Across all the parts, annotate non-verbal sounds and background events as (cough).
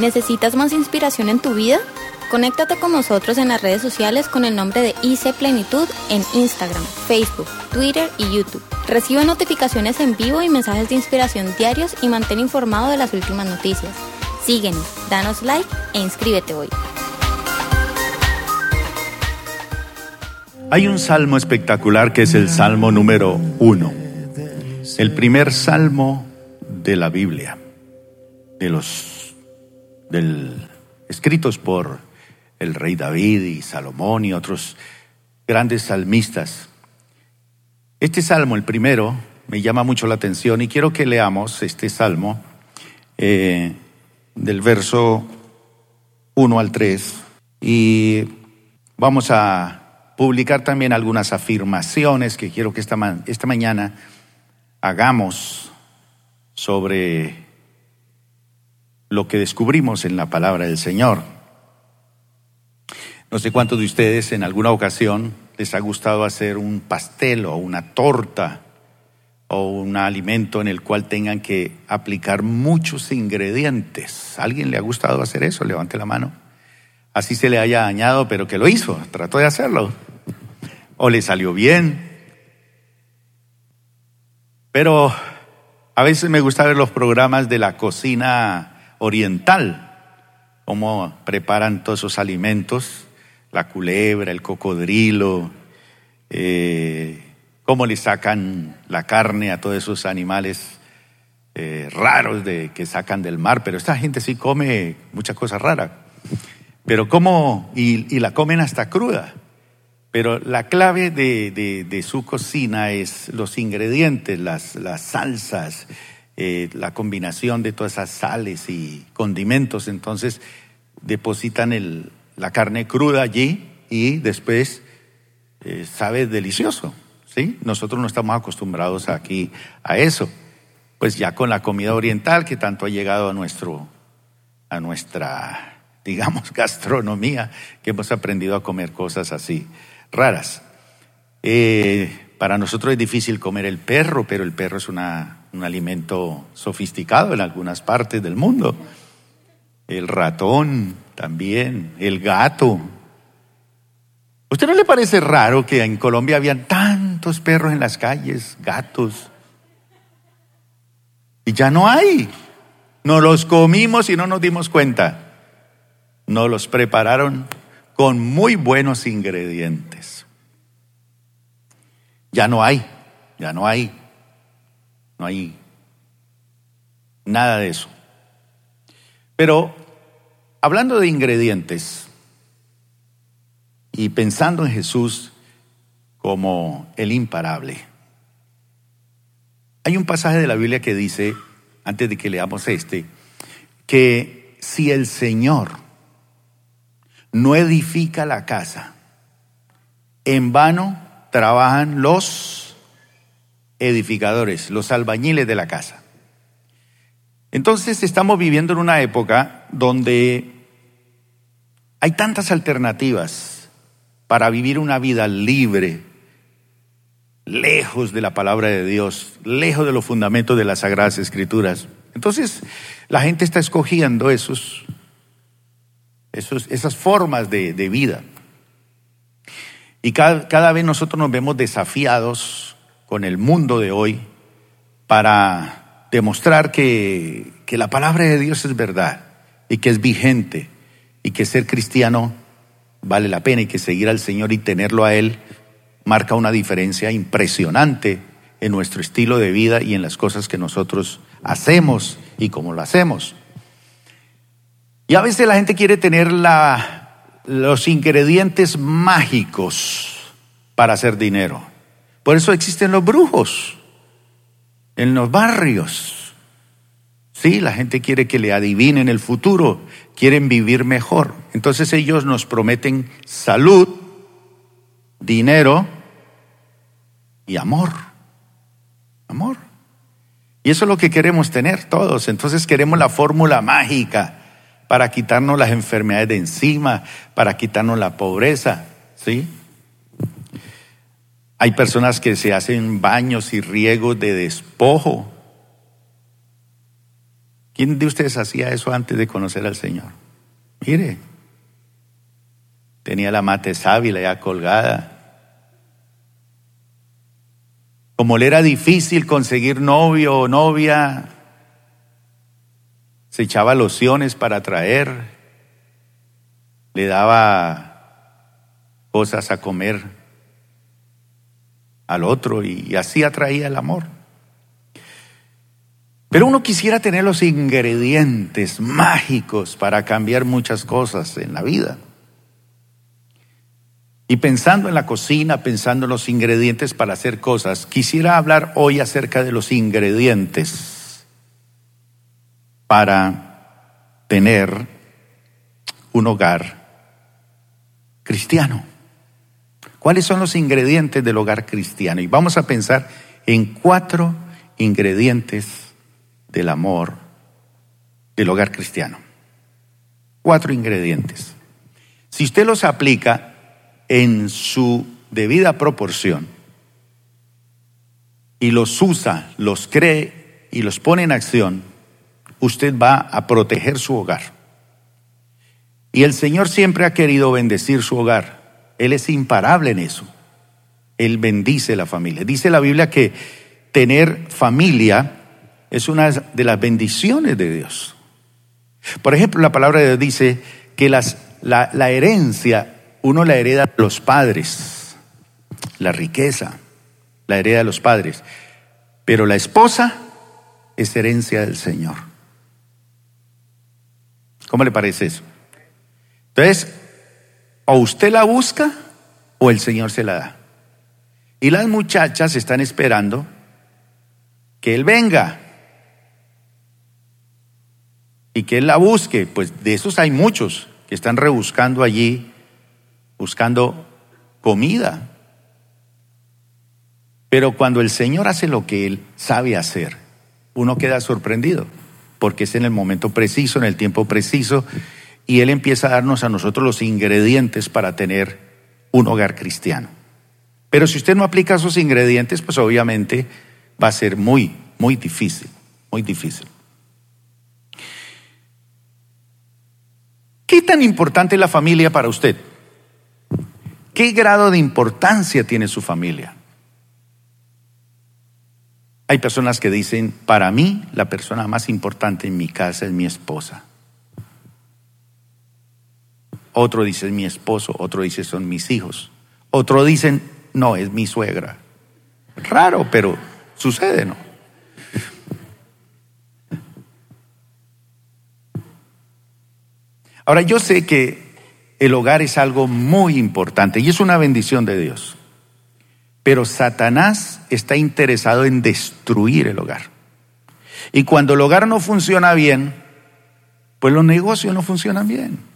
¿Necesitas más inspiración en tu vida? Conéctate con nosotros en las redes sociales con el nombre de IC Plenitud en Instagram, Facebook, Twitter y YouTube. Recibe notificaciones en vivo y mensajes de inspiración diarios y mantén informado de las últimas noticias. Síguenos, danos like e inscríbete hoy. Hay un salmo espectacular que es el salmo número uno, el primer salmo de la Biblia, de los del, escritos por el rey David y Salomón y otros grandes salmistas. Este salmo, el primero, me llama mucho la atención y quiero que leamos este salmo eh, del verso 1 al 3 y vamos a publicar también algunas afirmaciones que quiero que esta, esta mañana hagamos sobre lo que descubrimos en la palabra del Señor. No sé cuántos de ustedes en alguna ocasión les ha gustado hacer un pastel o una torta o un alimento en el cual tengan que aplicar muchos ingredientes. ¿Alguien le ha gustado hacer eso? Levante la mano. Así se le haya dañado, pero que lo hizo, trató de hacerlo. O le salió bien. Pero a veces me gusta ver los programas de la cocina oriental, cómo preparan todos esos alimentos la culebra, el cocodrilo, eh, cómo le sacan la carne a todos esos animales eh, raros de, que sacan del mar, pero esta gente sí come muchas cosas raras. Pero cómo, y, la comen hasta cruda. Pero la clave de, su cocina es los ingredientes, las, las salsas, eh, la combinación de todas esas sales y condimentos. Entonces depositan el, la carne cruda allí y después eh, sabe delicioso. ¿sí? Nosotros no estamos acostumbrados aquí a eso. Pues ya con la comida oriental que tanto ha llegado a, nuestro, a nuestra, (laughs) digamos, gastronomía, que hemos aprendido a comer cosas así raras. Eh, para nosotros es difícil comer el perro, pero el perro es una, un alimento sofisticado en algunas partes del mundo. El ratón, también, el gato. ¿Usted no le parece raro que en Colombia habían tantos perros en las calles, gatos? Y ya no hay. No los comimos y no nos dimos cuenta. Nos los prepararon con muy buenos ingredientes. Ya no hay, ya no hay, no hay nada de eso. Pero Hablando de ingredientes y pensando en Jesús como el imparable, hay un pasaje de la Biblia que dice, antes de que leamos este, que si el Señor no edifica la casa, en vano trabajan los edificadores, los albañiles de la casa. Entonces estamos viviendo en una época donde hay tantas alternativas para vivir una vida libre, lejos de la palabra de Dios, lejos de los fundamentos de las Sagradas Escrituras. Entonces la gente está escogiendo esos, esos esas formas de, vida. Y cada, cada vez nosotros nos vemos desafiados con el mundo de hoy para demostrar que, que la palabra de Dios es verdad y que es vigente y que ser cristiano vale la pena y que seguir al Señor y tenerlo a Él marca una diferencia impresionante en nuestro estilo de vida y en las cosas que nosotros hacemos y cómo lo hacemos. Y a veces la gente quiere tener la, los ingredientes mágicos para hacer dinero. Por eso existen los brujos en los barrios. Sí, la gente quiere que le adivinen el futuro, quieren vivir mejor. Entonces ellos nos prometen salud, dinero y amor. Amor. Y eso es lo que queremos tener todos. Entonces queremos la fórmula mágica para quitarnos las enfermedades de encima, para quitarnos la pobreza. ¿Sí? Hay personas que se hacen baños y riegos de despojo, ¿Quién de ustedes hacía eso antes de conocer al Señor? Mire, tenía la mate sábila ya colgada. Como le era difícil conseguir novio o novia, se echaba lociones para traer, le daba cosas a comer al otro y así atraía el amor. Pero uno quisiera tener los ingredientes mágicos para cambiar muchas cosas en la vida. Y pensando en la cocina, pensando en los ingredientes para hacer cosas, quisiera hablar hoy acerca de los ingredientes para tener un hogar cristiano. ¿Cuáles son los ingredientes del hogar cristiano? Y vamos a pensar en cuatro ingredientes del amor del hogar cristiano. Cuatro ingredientes. Si usted los aplica en su debida proporción y los usa, los cree y los pone en acción, usted va a proteger su hogar. Y el Señor siempre ha querido bendecir su hogar. Él es imparable en eso. Él bendice la familia. Dice la Biblia que tener familia es una de las bendiciones de Dios. Por ejemplo, la palabra de Dios dice que la, herencia uno la hereda los padres, la riqueza, la hereda los padres, pero la esposa es herencia del Señor. ¿Cómo le parece eso? Entonces, o usted la busca o el Señor se la da. Y las muchachas están esperando que Él venga y que Él la busque, pues de esos hay muchos que están rebuscando allí, buscando comida. Pero cuando el Señor hace lo que Él sabe hacer, uno queda sorprendido, porque es en el momento preciso, en el tiempo preciso, y Él empieza a darnos a nosotros los ingredientes para tener un hogar cristiano. Pero si usted no aplica esos ingredientes, pues obviamente va a ser muy, muy difícil, muy difícil. ¿Qué tan importante es la familia para usted? ¿Qué grado de importancia tiene su familia? Hay personas que dicen, para mí la persona más importante en mi casa es mi esposa. Otro dice es mi esposo, otro dice son mis hijos. Otro dicen, no, es mi suegra. Raro, pero sucede, ¿no? Ahora, yo sé que el hogar es algo muy importante y es una bendición de Dios. Pero Satanás está interesado en destruir el hogar. Y cuando el hogar no funciona bien, pues los negocios no funcionan bien.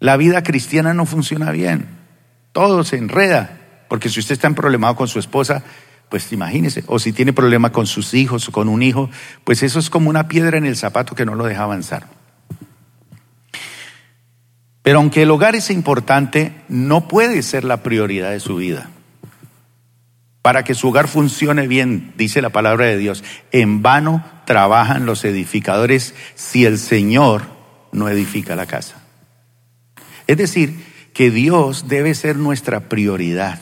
La vida cristiana no funciona bien. Todo se enreda. Porque si usted está en problemado con su esposa, pues imagínese. O si tiene problema con sus hijos o con un hijo, pues eso es como una piedra en el zapato que no lo deja avanzar. Pero aunque el hogar es importante, no puede ser la prioridad de su vida. Para que su hogar funcione bien, dice la palabra de Dios, en vano trabajan los edificadores si el Señor no edifica la casa. Es decir, que Dios debe ser nuestra prioridad,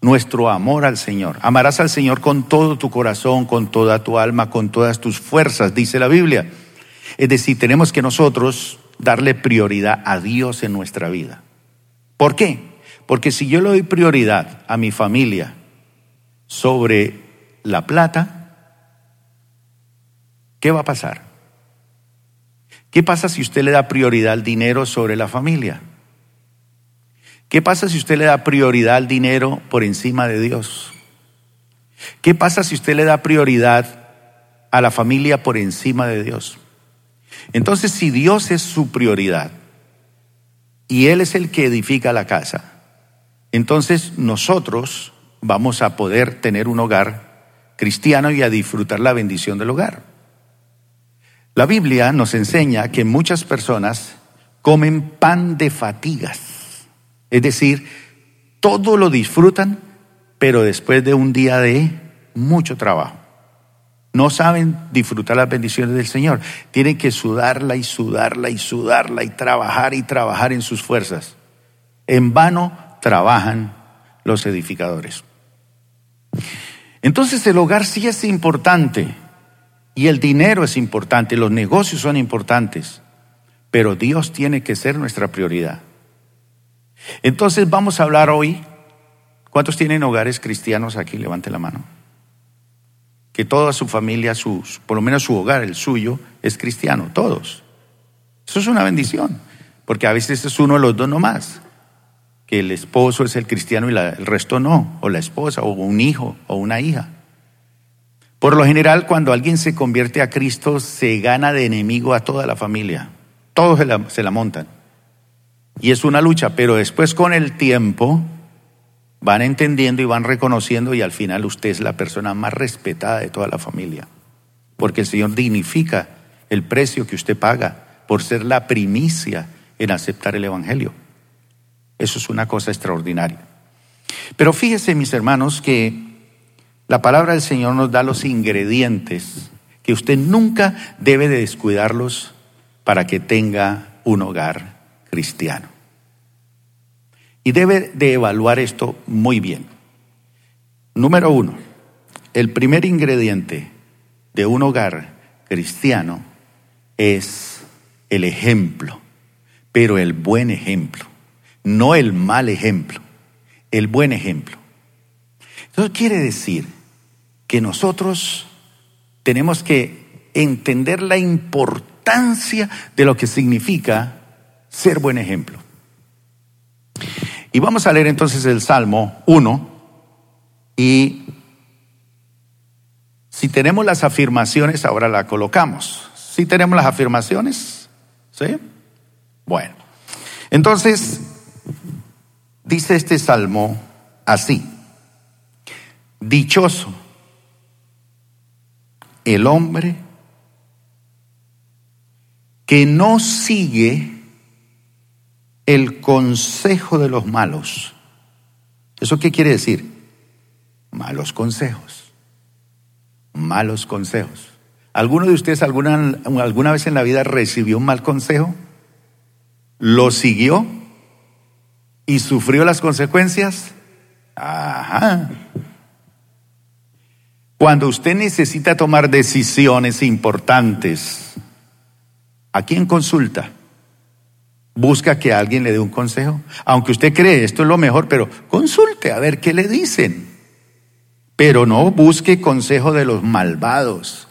nuestro amor al Señor. Amarás al Señor con todo tu corazón, con toda tu alma, con todas tus fuerzas, dice la Biblia. Es decir, tenemos que nosotros darle prioridad a Dios en nuestra vida. ¿Por qué? Porque si yo le doy prioridad a mi familia sobre la plata, ¿qué va a pasar? ¿Qué pasa si usted le da prioridad al dinero sobre la familia? ¿Qué pasa si usted le da prioridad al dinero por encima de Dios? ¿Qué pasa si usted le da prioridad a la familia por encima de Dios? Entonces, si Dios es su prioridad y Él es el que edifica la casa, entonces nosotros vamos a poder tener un hogar cristiano y a disfrutar la bendición del hogar. La Biblia nos enseña que muchas personas comen pan de fatigas, es decir, todo lo disfrutan, pero después de un día de mucho trabajo. No saben disfrutar las bendiciones del Señor. Tienen que sudarla y sudarla y sudarla y trabajar y trabajar en sus fuerzas. En vano trabajan los edificadores. Entonces el hogar sí es importante y el dinero es importante, los negocios son importantes, pero Dios tiene que ser nuestra prioridad. Entonces vamos a hablar hoy, ¿cuántos tienen hogares cristianos aquí? Levante la mano. Que toda su familia, sus, por lo menos su hogar, el suyo, es cristiano, todos. Eso es una bendición, porque a veces es uno de los dos nomás que el esposo es el cristiano y el resto no, o la esposa, o un hijo, o una hija. Por lo general, cuando alguien se convierte a Cristo, se gana de enemigo a toda la familia. Todos se la, montan. Y es una lucha, pero después con el tiempo van entendiendo y van reconociendo y al final usted es la persona más respetada de toda la familia. Porque el Señor dignifica el precio que usted paga por ser la primicia en aceptar el Evangelio. Eso es una cosa extraordinaria. Pero fíjese, mis hermanos, que la palabra del Señor nos da los ingredientes que usted nunca debe de descuidarlos para que tenga un hogar cristiano. Y debe de evaluar esto muy bien. Número uno, el primer ingrediente de un hogar cristiano es el ejemplo, pero el buen ejemplo no el mal ejemplo, el buen ejemplo. Eso quiere decir que nosotros tenemos que entender la importancia de lo que significa ser buen ejemplo. Y vamos a leer entonces el Salmo 1 y si tenemos las afirmaciones, ahora la colocamos. Si tenemos las afirmaciones, ¿sí? Bueno, entonces Dice este salmo así, dichoso el hombre que no sigue el consejo de los malos. ¿Eso qué quiere decir? Malos consejos. Malos consejos. ¿Alguno de ustedes alguna, alguna vez en la vida recibió un mal consejo? ¿Lo siguió? y sufrió las consecuencias? Ajá. Cuando usted necesita tomar decisiones importantes, ¿a quién consulta? Busca que alguien le dé un consejo. Aunque usted cree esto es lo mejor, pero consulte a ver qué le dicen. Pero no busque consejo de los malvados.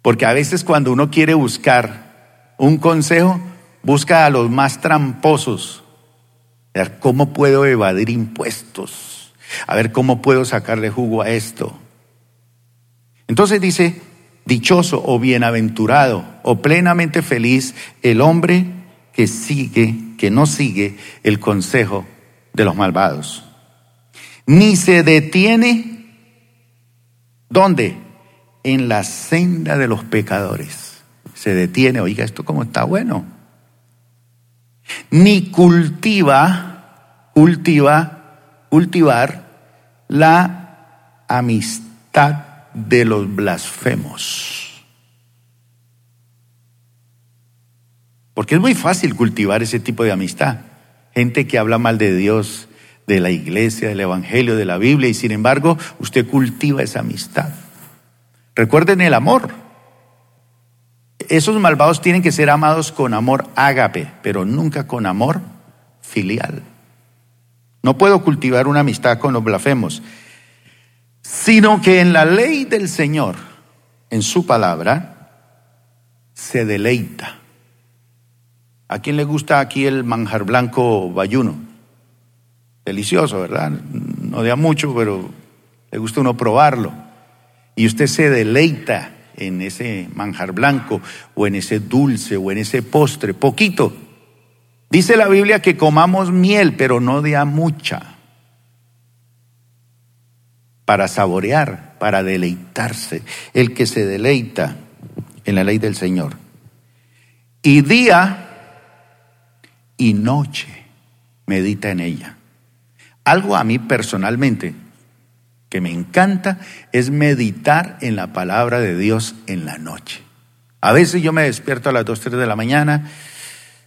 Porque a veces cuando uno quiere buscar un consejo, busca a los más tramposos ver cómo puedo evadir impuestos, a ver cómo puedo sacarle jugo a esto. Entonces dice, dichoso o bienaventurado o plenamente feliz el hombre que sigue, que no sigue el consejo de los malvados. Ni se detiene, ¿dónde? En la senda de los pecadores. Se detiene, oiga, esto como está bueno ni cultiva, cultiva, cultivar la amistad de los blasfemos. Porque es muy fácil cultivar ese tipo de amistad. Gente que habla mal de Dios, de la iglesia, del Evangelio, de la Biblia, y sin embargo usted cultiva esa amistad. Recuerden el amor. Esos malvados tienen que ser amados con amor ágape, pero nunca con amor filial. No puedo cultivar una amistad con los blasfemos, sino que en la ley del Señor, en su palabra, se deleita. ¿A quién le gusta aquí el manjar blanco bayuno? Delicioso, ¿verdad? No da mucho, pero le gusta uno probarlo. Y usted se deleita en ese manjar blanco o en ese dulce o en ese postre, poquito. Dice la Biblia que comamos miel, pero no de a mucha, para saborear, para deleitarse, el que se deleita en la ley del Señor. Y día y noche medita en ella. Algo a mí personalmente que me encanta es meditar en la palabra de Dios en la noche. A veces yo me despierto a las 2, 3 de la mañana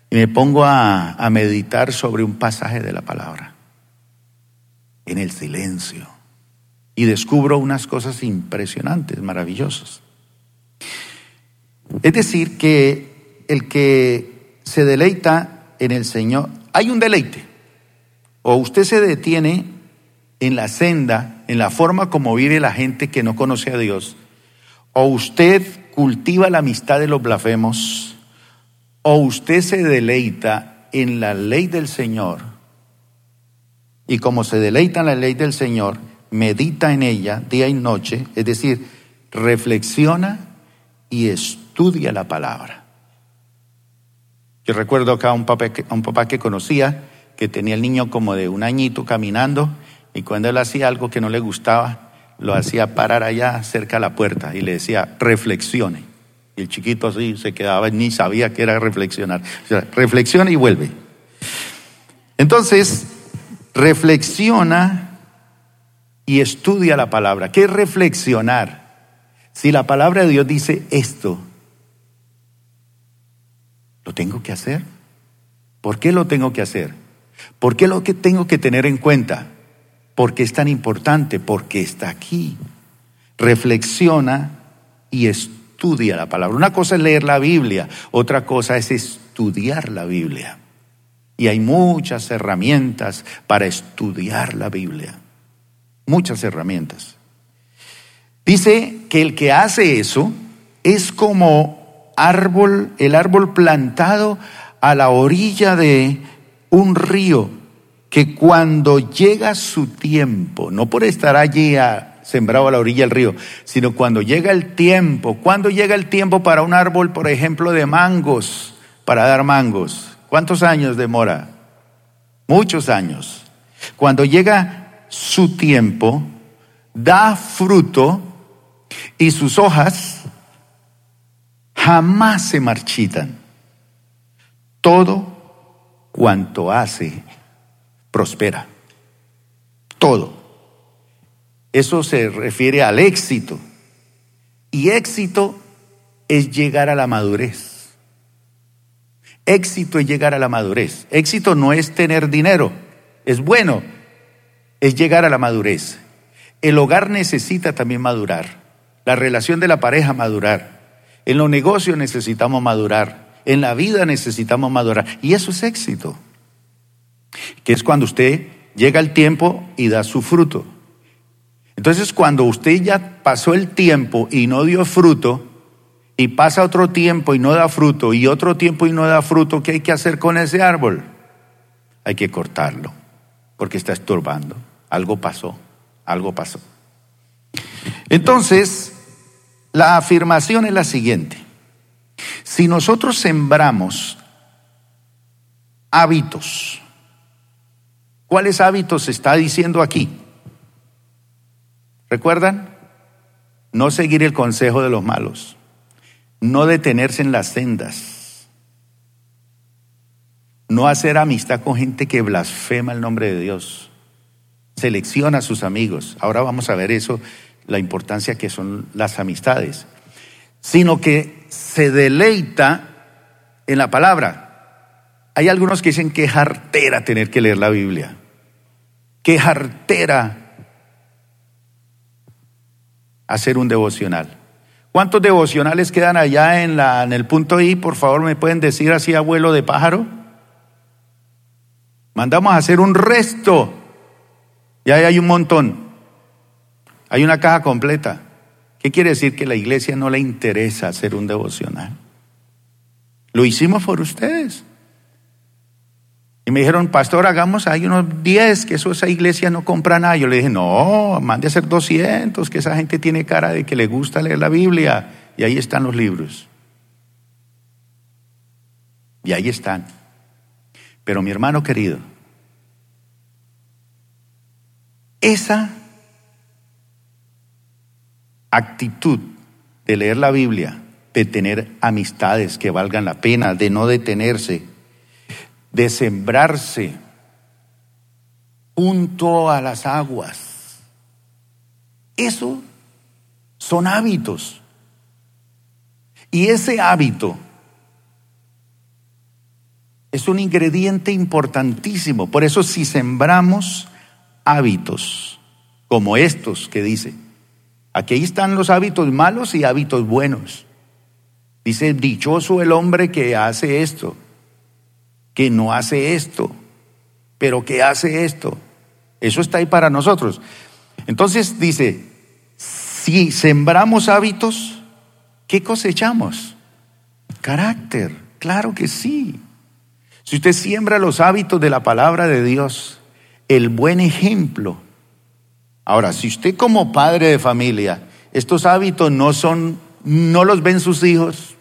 y me pongo a, a meditar sobre un pasaje de la palabra en el silencio y descubro unas cosas impresionantes, maravillosas. Es decir, que el que se deleita en el Señor, hay un deleite, o usted se detiene en la senda, en la forma como vive la gente que no conoce a Dios, o usted cultiva la amistad de los blasfemos, o usted se deleita en la ley del Señor, y como se deleita en la ley del Señor, medita en ella día y noche, es decir, reflexiona y estudia la palabra. Yo recuerdo acá a un papá que, un papá que conocía que tenía el niño como de un añito caminando y cuando él hacía algo que no le gustaba, lo hacía parar allá cerca de la puerta y le decía, reflexione. Y el chiquito así se quedaba, ni sabía qué era reflexionar. O sea, reflexiona y vuelve. Entonces, reflexiona y estudia la palabra. ¿Qué reflexionar? Si la palabra de Dios dice esto, ¿lo tengo que hacer? ¿Por qué lo tengo que hacer? ¿Por qué lo que tengo que tener en cuenta? ¿Por qué es tan importante? Porque está aquí. Reflexiona y estudia la palabra. Una cosa es leer la Biblia, otra cosa es estudiar la Biblia. Y hay muchas herramientas para estudiar la Biblia. Muchas herramientas. Dice que el que hace eso es como árbol, el árbol plantado a la orilla de un río que cuando llega su tiempo, no por estar allí sembrado a la orilla del río, sino cuando llega el tiempo, cuando llega el tiempo para un árbol, por ejemplo, de mangos, para dar mangos, ¿Cuántos años demora? Muchos años. Cuando llega su tiempo, da fruto y sus hojas jamás se marchitan. Todo cuanto hace prospera. Todo. Eso se refiere al éxito. Y éxito es llegar a la madurez. Éxito es llegar a la madurez. Éxito no es tener dinero, es bueno, es llegar a la madurez. El hogar necesita también madurar, la relación de la pareja madurar, en los negocios necesitamos madurar, en la vida necesitamos madurar. Y eso es éxito, que es cuando usted llega el tiempo y da su fruto. Entonces cuando usted ya pasó el tiempo y no dio fruto, y pasa otro tiempo y no da fruto, y otro tiempo y no da fruto, ¿qué hay que hacer con ese árbol? Hay que cortarlo, porque está estorbando. Algo pasó, algo pasó. Entonces, la afirmación es la siguiente. Si nosotros sembramos hábitos, ¿cuáles hábitos se está diciendo aquí? ¿Recuerdan? No seguir el consejo de los malos no detenerse en las sendas, no hacer amistad con gente que blasfema el nombre de Dios, selecciona a sus amigos. Ahora vamos a ver eso, la importancia que son las amistades, sino que se deleita en la palabra. Hay algunos que dicen que jartera tener que leer la Biblia, que jartera hacer un devocional. ¿Cuántos devocionales quedan allá en, la, en el punto I? Por favor, ¿me pueden decir así, abuelo de pájaro? Mandamos a hacer un resto. Y ahí hay un montón. Hay una caja completa. ¿Qué quiere decir? Que la iglesia no le interesa hacer un devocional. Lo hicimos por ustedes. Y me dijeron, pastor, hagamos ahí unos 10, que eso esa iglesia no compra nada. Yo le dije, no, mande a hacer 200, que esa gente tiene cara de que le gusta leer la Biblia. Y ahí están los libros. Y ahí están. Pero mi hermano querido, esa actitud de leer la Biblia, de tener amistades que valgan la pena, de no detenerse, de sembrarse junto a las aguas, Eso son hábitos. Y ese hábito es un ingrediente importantísimo. Por eso si sembramos hábitos como estos que dice, aquí están los hábitos malos y hábitos buenos. Dice, dichoso el hombre que hace esto, que no hace esto, pero que hace esto. Eso está ahí para nosotros. Entonces dice, si sembramos hábitos, ¿qué cosechamos? Carácter, claro que sí. Si usted siembra los hábitos de la palabra de Dios, el buen ejemplo. Ahora, si usted como padre de familia, estos hábitos no son, no los ven sus hijos,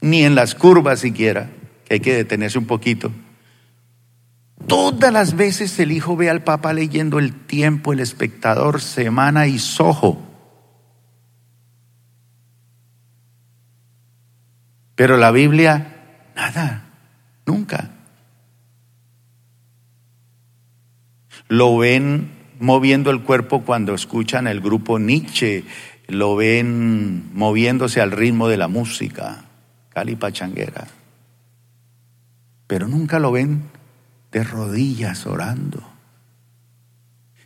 ni en las curvas siquiera, que hay que detenerse un poquito. Todas las veces el hijo ve al papá leyendo el tiempo, el espectador, semana y sojo. Pero la Biblia, nada, nunca. Lo ven moviendo el cuerpo cuando escuchan el grupo Nietzsche, lo ven moviéndose al ritmo de la música, Cali Pachanguera. Pero nunca lo ven de rodillas orando.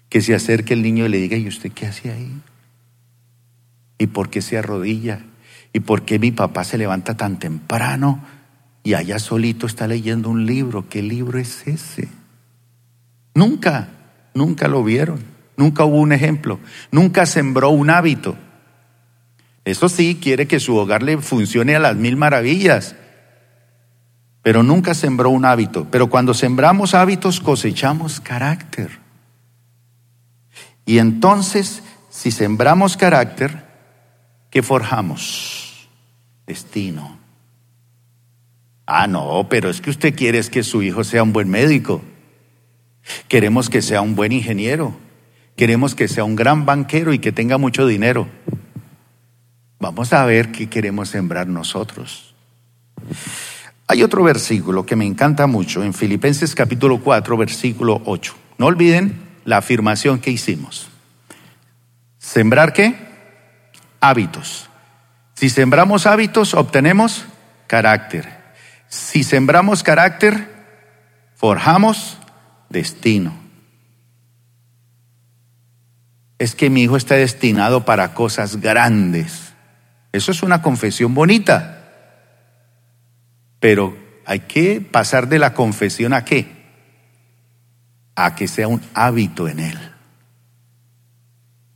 Que se acerque el niño y le diga, ¿y usted qué hace ahí? ¿Y por qué se arrodilla? ¿Y por qué mi papá se levanta tan temprano y allá solito está leyendo un libro? ¿Qué libro es ese? Nunca, nunca lo vieron. Nunca hubo un ejemplo. Nunca sembró un hábito. Eso sí, quiere que su hogar le funcione a las mil maravillas pero nunca sembró un hábito. Pero cuando sembramos hábitos cosechamos carácter. Y entonces, si sembramos carácter, ¿qué forjamos? Destino. Ah, no, pero es que usted quiere que su hijo sea un buen médico. Queremos que sea un buen ingeniero. Queremos que sea un gran banquero y que tenga mucho dinero. Vamos a ver qué queremos sembrar nosotros. Hay otro versículo que me encanta mucho en Filipenses capítulo 4, versículo 8. No olviden la afirmación que hicimos. ¿Sembrar qué? Hábitos. Si sembramos hábitos, obtenemos carácter. Si sembramos carácter, forjamos destino. Es que mi hijo está destinado para cosas grandes. Eso es una confesión bonita. Pero hay que pasar de la confesión a qué? A que sea un hábito en él.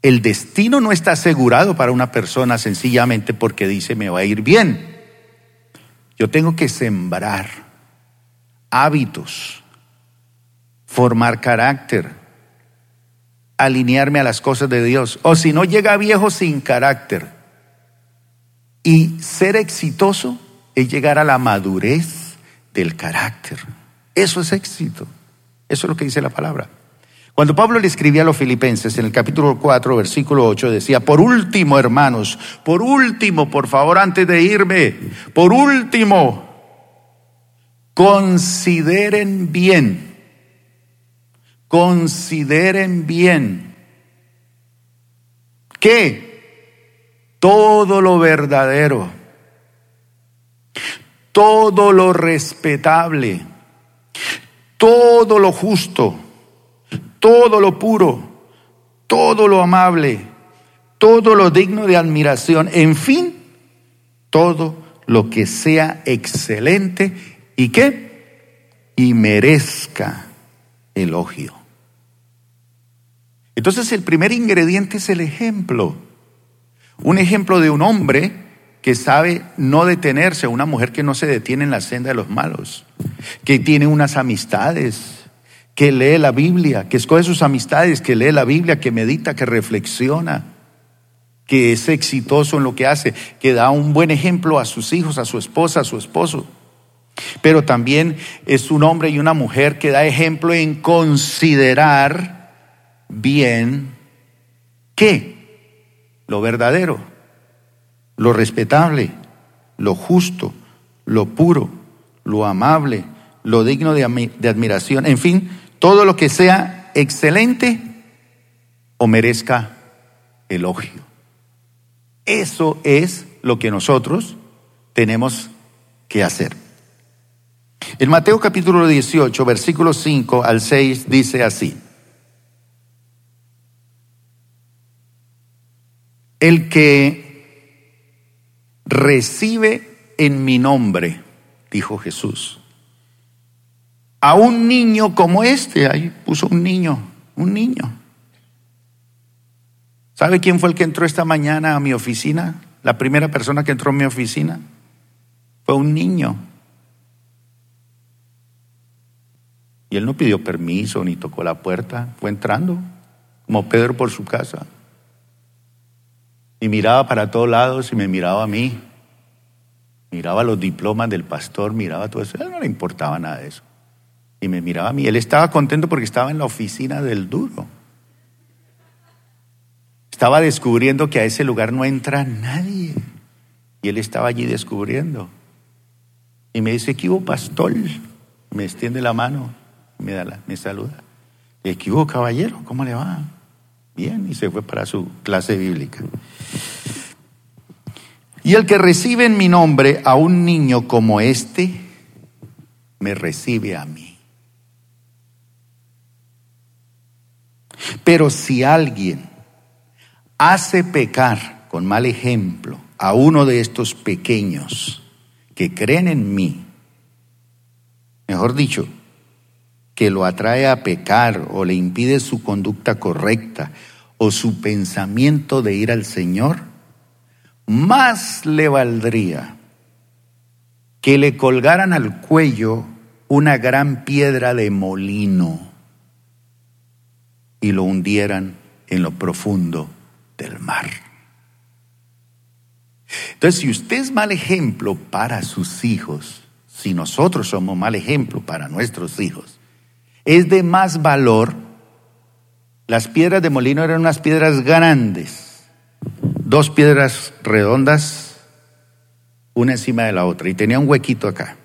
El destino no está asegurado para una persona sencillamente porque dice me va a ir bien. Yo tengo que sembrar hábitos, formar carácter, alinearme a las cosas de Dios. O si no llega viejo sin carácter y ser exitoso es llegar a la madurez del carácter. Eso es éxito. Eso es lo que dice la palabra. Cuando Pablo le escribía a los filipenses en el capítulo 4, versículo 8, decía, por último, hermanos, por último, por favor, antes de irme, por último, consideren bien, consideren bien. Que todo lo verdadero, todo lo respetable, todo lo justo, todo lo puro, todo lo amable, todo lo digno de admiración, en fin, todo lo que sea excelente y que y merezca elogio. Entonces el primer ingrediente es el ejemplo. Un ejemplo de un hombre que sabe no detenerse, una mujer que no se detiene en la senda de los malos, que tiene unas amistades, que lee la Biblia, que escoge sus amistades, que lee la Biblia, que medita, que reflexiona, que es exitoso en lo que hace, que da un buen ejemplo a sus hijos, a su esposa, a su esposo. Pero también es un hombre y una mujer que da ejemplo en considerar bien qué, lo verdadero lo respetable, lo justo, lo puro, lo amable, lo digno de, admiración, en fin, todo lo que sea excelente o merezca elogio. Eso es lo que nosotros tenemos que hacer. En Mateo capítulo 18, versículos 5 al 6 dice así. El que recibe en mi nombre, dijo Jesús, a un niño como este, ahí puso un niño, un niño. ¿Sabe quién fue el que entró esta mañana a mi oficina? La primera persona que entró a mi oficina fue un niño. Y él no pidió permiso ni tocó la puerta, fue entrando, como Pedro por su casa. Y miraba para todos lados y me miraba a mí. Miraba los diplomas del pastor, miraba todo eso. A él no le importaba nada de eso. Y me miraba a mí. Él estaba contento porque estaba en la oficina del duro. Estaba descubriendo que a ese lugar no entra nadie. Y él estaba allí descubriendo. Y me dice, ¿qué hubo, pastor? Me extiende la mano, me, da la, me saluda. Le ¿qué hubo, caballero? ¿Cómo le va? Bien, y se fue para su clase bíblica. Y el que recibe en mi nombre a un niño como este, me recibe a mí. Pero si alguien hace pecar con mal ejemplo a uno de estos pequeños que creen en mí, mejor dicho, que lo atrae a pecar o le impide su conducta correcta o su pensamiento de ir al Señor, más le valdría que le colgaran al cuello una gran piedra de molino y lo hundieran en lo profundo del mar. Entonces, si usted es mal ejemplo para sus hijos, si nosotros somos mal ejemplo para nuestros hijos, es de más valor. Las piedras de molino eran unas piedras grandes, dos piedras redondas, una encima de la otra, y tenía un huequito acá.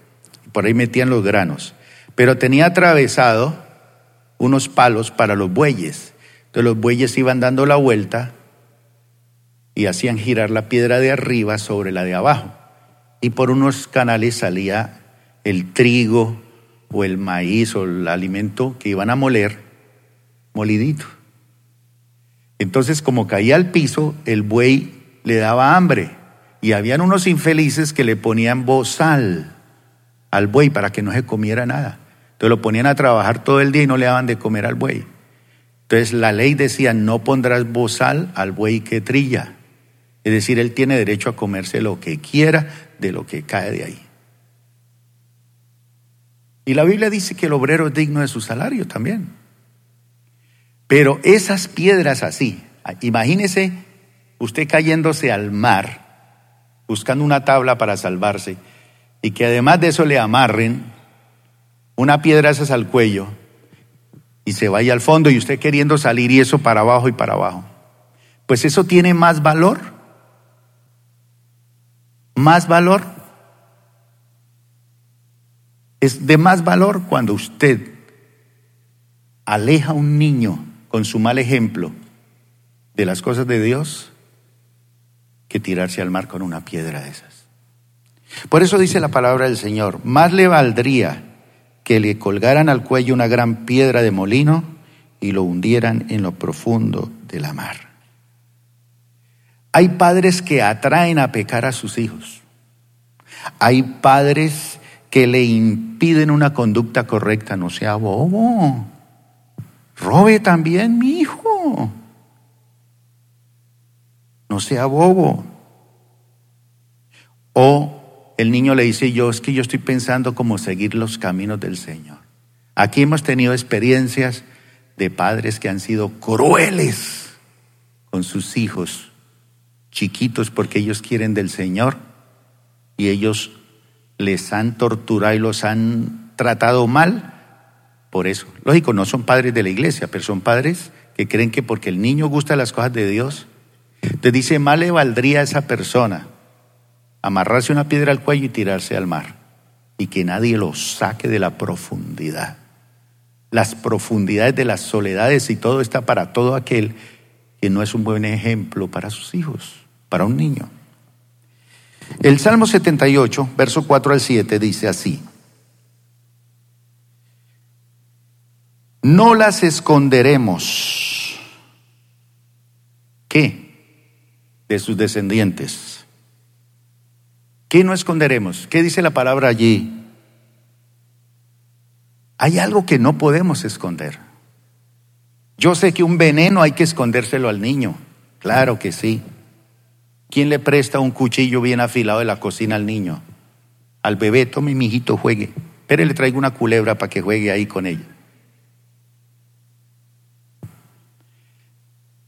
Por ahí metían los granos, pero tenía atravesado unos palos para los bueyes. Entonces los bueyes iban dando la vuelta y hacían girar la piedra de arriba sobre la de abajo. Y por unos canales salía el trigo, o el maíz o el alimento que iban a moler, molidito. Entonces, como caía al piso, el buey le daba hambre. Y habían unos infelices que le ponían bozal al buey para que no se comiera nada. Entonces lo ponían a trabajar todo el día y no le daban de comer al buey. Entonces la ley decía, no pondrás bozal al buey que trilla. Es decir, él tiene derecho a comerse lo que quiera de lo que cae de ahí. Y la Biblia dice que el obrero es digno de su salario también. Pero esas piedras así, imagínese usted cayéndose al mar, buscando una tabla para salvarse, y que además de eso le amarren una piedra esas al cuello y se vaya al fondo y usted queriendo salir y eso para abajo y para abajo. Pues eso tiene más valor. Más valor es de más valor cuando usted aleja a un niño con su mal ejemplo de las cosas de Dios que tirarse al mar con una piedra de esas. Por eso dice la palabra del Señor, más le valdría que le colgaran al cuello una gran piedra de molino y lo hundieran en lo profundo de la mar. Hay padres que atraen a pecar a sus hijos. Hay padres que le impiden una conducta correcta, no sea bobo. Robe también, mi hijo. No sea bobo. O el niño le dice, yo es que yo estoy pensando cómo seguir los caminos del Señor. Aquí hemos tenido experiencias de padres que han sido crueles con sus hijos chiquitos porque ellos quieren del Señor y ellos les han torturado y los han tratado mal por eso. Lógico, no son padres de la iglesia, pero son padres que creen que porque el niño gusta las cosas de Dios, te dice, mal le valdría a esa persona amarrarse una piedra al cuello y tirarse al mar y que nadie lo saque de la profundidad. Las profundidades de las soledades y todo está para todo aquel y no es un buen ejemplo para sus hijos, para un niño. El Salmo 78, verso 4 al 7 dice así. No las esconderemos. ¿Qué? De sus descendientes. ¿Qué no esconderemos? ¿Qué dice la palabra allí? Hay algo que no podemos esconder. Yo sé que un veneno hay que escondérselo al niño. Claro que sí. ¿Quién le presta un cuchillo bien afilado de la cocina al niño? Al bebé, tome mi hijito, juegue. Pero le traigo una culebra para que juegue ahí con ella.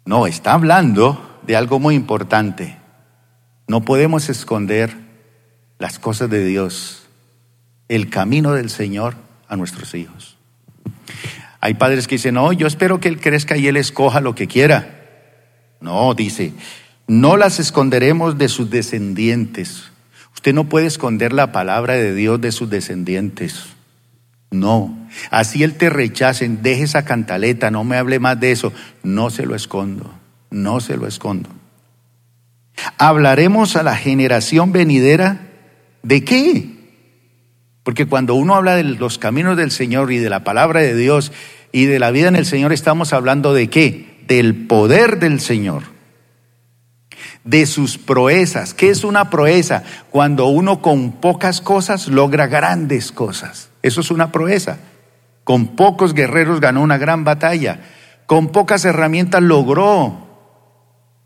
No, está hablando de algo muy importante. No podemos esconder las cosas de Dios, el camino del Señor a nuestros hijos. Hay padres que dicen, no, yo espero que él crezca y él escoja lo que quiera. No, dice, no las esconderemos de sus descendientes. Usted no puede esconder la palabra de Dios de sus descendientes. No. Así él te rechacen, deje esa cantaleta, no me hable más de eso. No se lo escondo, no se lo escondo. Hablaremos a la generación venidera de qué? Porque cuando uno habla de los caminos del Señor y de la palabra de Dios y de la vida en el Señor, estamos hablando de qué? Del poder del Señor de sus proezas. ¿Qué es una proeza? Cuando uno con pocas cosas logra grandes cosas. Eso es una proeza. Con pocos guerreros ganó una gran batalla. Con pocas herramientas logró.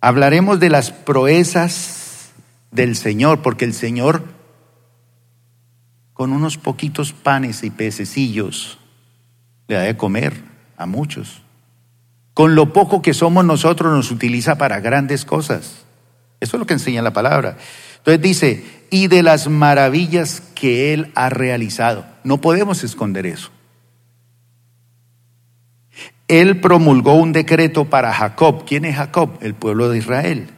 Hablaremos de las proezas del Señor, porque el Señor con unos poquitos panes y pececillos le da de comer a muchos. Con lo poco que somos nosotros nos utiliza para grandes cosas. Eso es lo que enseña la palabra. Entonces dice, y de las maravillas que Él ha realizado. No podemos esconder eso. Él promulgó un decreto para Jacob. ¿Quién es Jacob? El pueblo de Israel,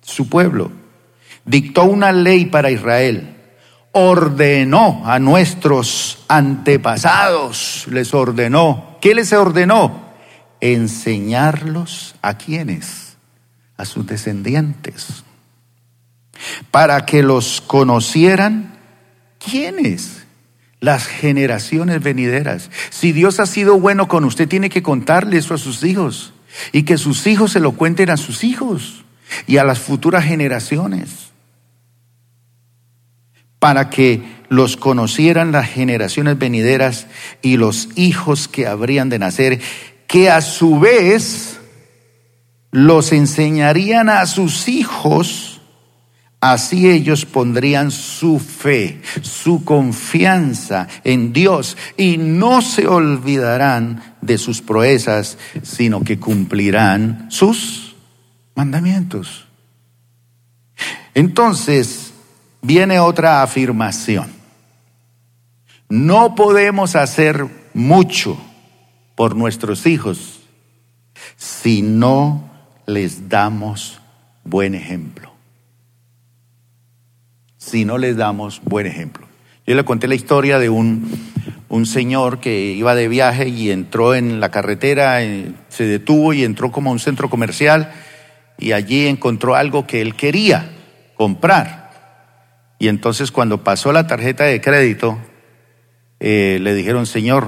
su pueblo. Dictó una ley para Israel. Ordenó a nuestros antepasados, les ordenó. ¿Qué les ordenó? Enseñarlos a quienes, a sus descendientes para que los conocieran. ¿Quiénes? Las generaciones venideras. Si Dios ha sido bueno con usted, tiene que contarle eso a sus hijos y que sus hijos se lo cuenten a sus hijos y a las futuras generaciones. Para que los conocieran las generaciones venideras y los hijos que habrían de nacer, que a su vez los enseñarían a sus hijos Así ellos pondrían su fe, su confianza en Dios y no se olvidarán de sus proezas, sino que cumplirán sus mandamientos. Entonces, viene otra afirmación. No podemos hacer mucho por nuestros hijos si no les damos buen ejemplo si no les damos buen ejemplo. Yo le conté la historia de un, un señor que iba de viaje y entró en la carretera, eh, se detuvo y entró como a un centro comercial y allí encontró algo que él quería comprar. Y entonces cuando pasó la tarjeta de crédito, eh, le dijeron, señor,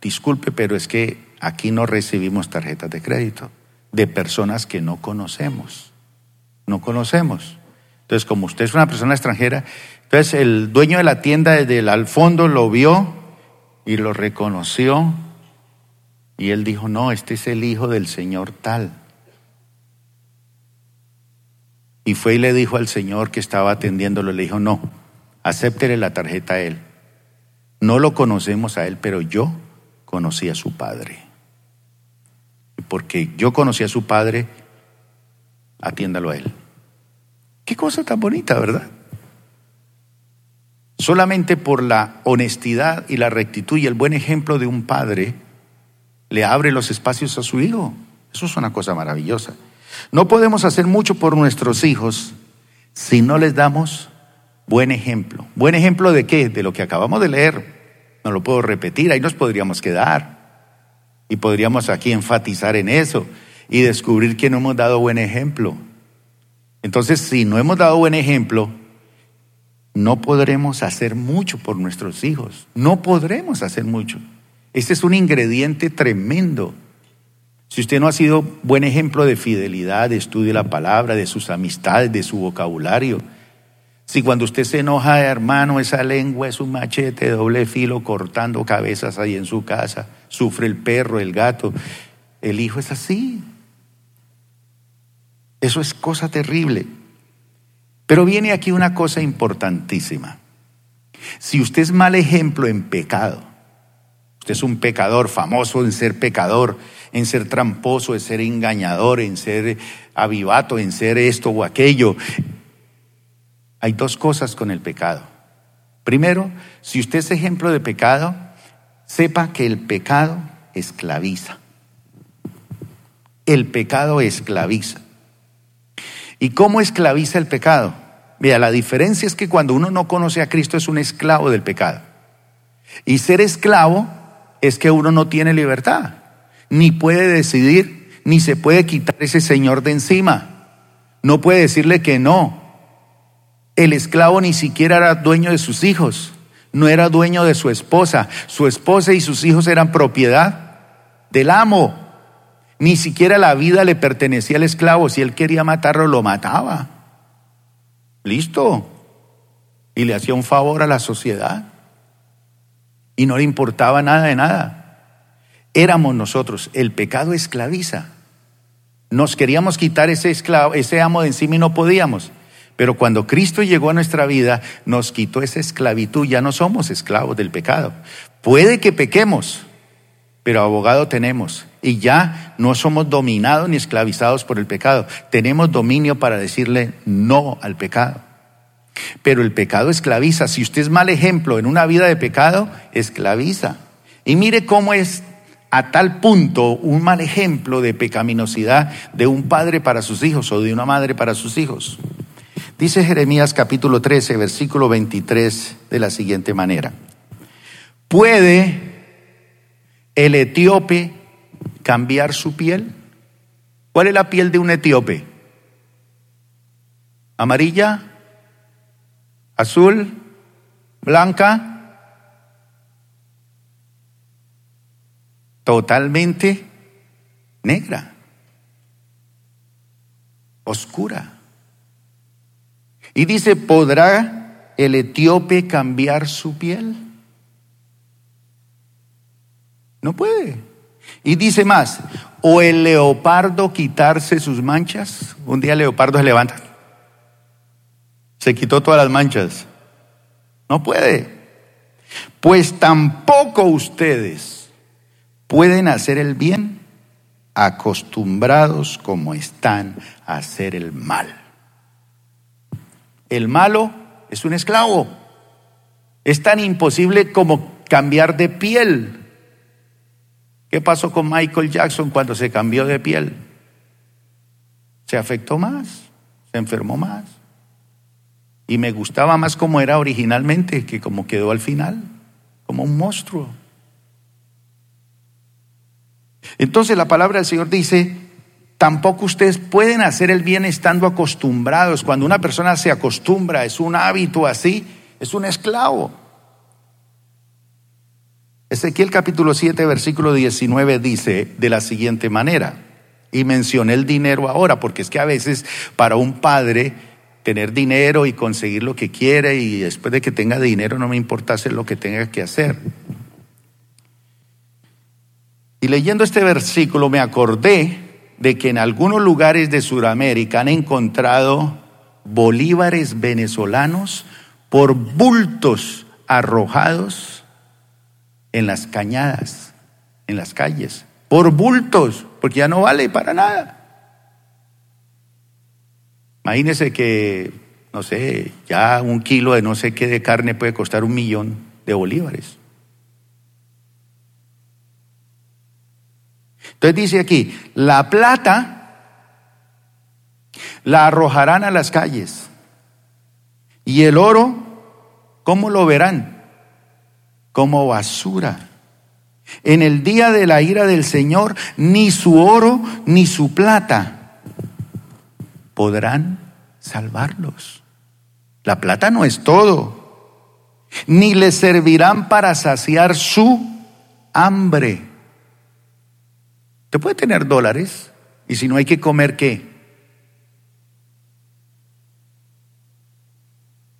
disculpe, pero es que aquí no recibimos tarjetas de crédito de personas que no conocemos. No conocemos. Entonces, como usted es una persona extranjera, entonces el dueño de la tienda desde el al fondo lo vio y lo reconoció y él dijo, no, este es el hijo del Señor tal. Y fue y le dijo al Señor que estaba atendiéndolo, le dijo, no, acéptele la tarjeta a él. No lo conocemos a él, pero yo conocí a su padre. Porque yo conocí a su padre, atiéndalo a él. Qué cosa tan bonita, ¿verdad? Solamente por la honestidad y la rectitud y el buen ejemplo de un padre le abre los espacios a su hijo. Eso es una cosa maravillosa. No podemos hacer mucho por nuestros hijos si no les damos buen ejemplo. ¿Buen ejemplo de qué? De lo que acabamos de leer. No lo puedo repetir, ahí nos podríamos quedar. Y podríamos aquí enfatizar en eso. y descubrir que no hemos dado buen ejemplo. Entonces, si no hemos dado buen ejemplo, no podremos hacer mucho por nuestros hijos. No podremos hacer mucho. Este es un ingrediente tremendo. Si usted no ha sido buen ejemplo de fidelidad, de estudio de la palabra, de sus amistades, de su vocabulario, si cuando usted se enoja, hermano, esa lengua es un machete de doble filo cortando cabezas ahí en su casa, sufre el perro, el gato, el hijo es así. Eso es cosa terrible. Pero viene aquí una cosa importantísima. Si usted es mal ejemplo en pecado, usted es un pecador famoso en ser pecador, en ser tramposo, en ser engañador, en ser avivato, en ser esto o aquello, hay dos cosas con el pecado. Primero, si usted es ejemplo de pecado, sepa que el pecado esclaviza. El pecado esclaviza. ¿Y cómo esclaviza el pecado? Mira, la diferencia es que cuando uno no conoce a Cristo es un esclavo del pecado. Y ser esclavo es que uno no tiene libertad, ni puede decidir, ni se puede quitar ese Señor de encima. No puede decirle que no. El esclavo ni siquiera era dueño de sus hijos, no era dueño de su esposa. Su esposa y sus hijos eran propiedad del amo. Ni siquiera la vida le pertenecía al esclavo. Si él quería matarlo, lo mataba. Listo. Y le hacía un favor a la sociedad. Y no le importaba nada de nada. Éramos nosotros. El pecado esclaviza. Nos queríamos quitar ese esclavo, ese amo de encima y no podíamos. Pero cuando Cristo llegó a nuestra vida, nos quitó esa esclavitud. Ya no somos esclavos del pecado. Puede que pequemos, pero abogado tenemos y ya no somos dominados ni esclavizados por el pecado. Tenemos dominio para decirle no al pecado. Pero el pecado esclaviza. Si usted es mal ejemplo en una vida de pecado, esclaviza. Y mire cómo es a tal punto un mal ejemplo de pecaminosidad de un padre para sus hijos o de una madre para sus hijos. Dice Jeremías capítulo 13, versículo 23 de la siguiente manera. ¿Puede el etíope cambiar su piel? ¿Cuál es la piel de un etíope? ¿Amarilla? ¿Azul? ¿Blanca? Totalmente negra, oscura. Y dice, ¿podrá el etíope cambiar su piel? No puede. Y dice más, o el leopardo quitarse sus manchas. Un día el leopardo se levanta. Se quitó todas las manchas. No puede. Pues tampoco ustedes pueden hacer el bien acostumbrados como están a hacer el mal. El malo es un esclavo. Es tan imposible como cambiar de piel. ¿Qué pasó con Michael Jackson cuando se cambió de piel? Se afectó más, se enfermó más. Y me gustaba más como era originalmente que como quedó al final, como un monstruo. Entonces la palabra del Señor dice, tampoco ustedes pueden hacer el bien estando acostumbrados. Cuando una persona se acostumbra, es un hábito así, es un esclavo. Ezequiel capítulo 7, versículo 19 dice de la siguiente manera, y mencioné el dinero ahora, porque es que a veces para un padre tener dinero y conseguir lo que quiere y después de que tenga dinero no me importa hacer lo que tenga que hacer. Y leyendo este versículo me acordé de que en algunos lugares de Sudamérica han encontrado bolívares venezolanos por bultos arrojados en las cañadas, en las calles, por bultos, porque ya no vale para nada. Imagínese que, no sé, ya un kilo de no sé qué de carne puede costar un millón de bolívares. Entonces dice aquí, la plata la arrojarán a las calles y el oro, ¿cómo lo verán? Como basura. en el día de la ira del Señor, ni su oro ni su plata podrán salvarlos. La plata no es todo, ni les servirán para saciar su hambre. Te puede tener dólares y si no hay que comer, ¿qué?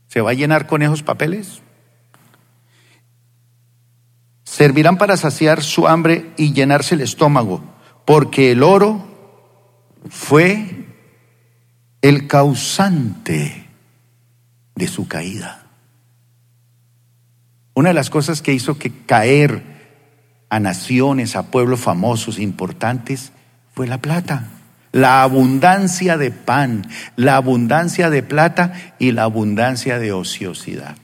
¿Se va a llenar con esos papeles? Servirán para saciar su hambre y llenarse el estómago, porque el oro fue el causante de su caída. Una de las cosas que hizo que caer a naciones, a pueblos famosos, importantes, fue la plata. La abundancia de pan, la abundancia de plata y la abundancia de ociosidad.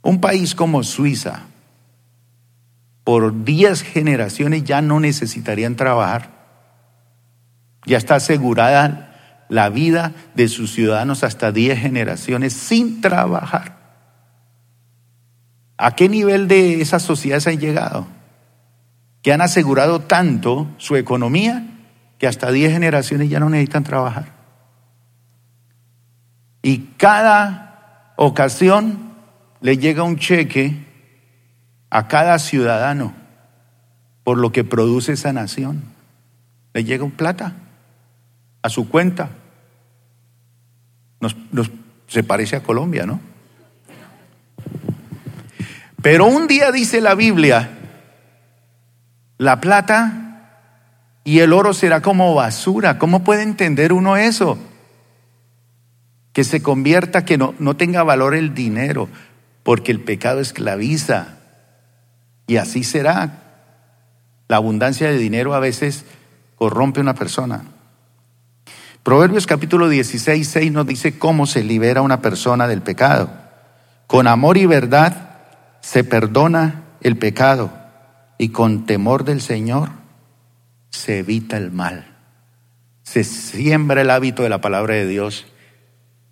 Un país como Suiza, por 10 generaciones ya no necesitarían trabajar. Ya está asegurada la vida de sus ciudadanos hasta 10 generaciones sin trabajar. ¿A qué nivel de esas sociedades han llegado? Que han asegurado tanto su economía que hasta 10 generaciones ya no necesitan trabajar. Y cada ocasión le llega un cheque a cada ciudadano por lo que produce esa nación. Le llega un plata a su cuenta. Nos, se parece a Colombia, ¿no? Pero un día dice la Biblia, la plata y el oro será como basura. ¿Cómo puede entender uno eso? Que se convierta, que no, no tenga valor el dinero, porque el pecado esclaviza. Y así será. La abundancia de dinero a veces corrompe una persona. Proverbios capítulo 16, 6 nos dice cómo se libera una persona del pecado. Con amor y verdad se perdona el pecado y con temor del Señor se evita el mal. Se siembra el hábito de la palabra de Dios,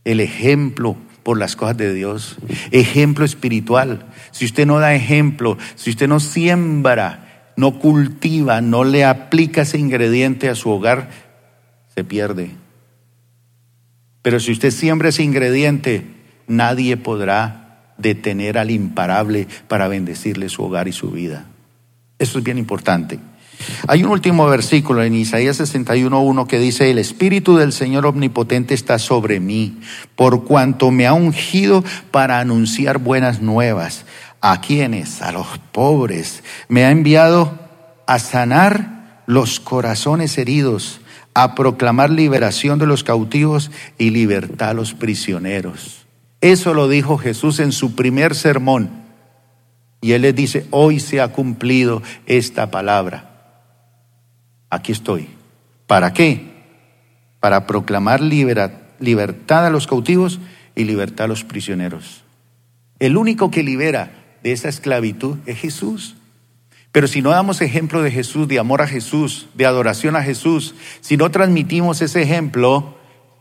el ejemplo por las cosas de Dios. Ejemplo espiritual. Si usted no da ejemplo, si usted no siembra, no cultiva, no le aplica ese ingrediente a su hogar, se pierde. Pero si usted siembra ese ingrediente, nadie podrá detener al imparable para bendecirle su hogar y su vida. Eso es bien importante. Hay un último versículo en Isaías 61.1 que dice, el Espíritu del Señor Omnipotente está sobre mí, por cuanto me ha ungido para anunciar buenas nuevas. ¿A quienes? A los pobres. Me ha enviado a sanar los corazones heridos, a proclamar liberación de los cautivos y libertad a los prisioneros. Eso lo dijo Jesús en su primer sermón. Y él les dice, hoy se ha cumplido esta palabra aquí estoy. ¿Para qué? Para proclamar libertad a los cautivos y libertad a los prisioneros. El único que libera de esa esclavitud es Jesús. Pero si no damos ejemplo de Jesús, de amor a Jesús, de adoración a Jesús, si no transmitimos ese ejemplo,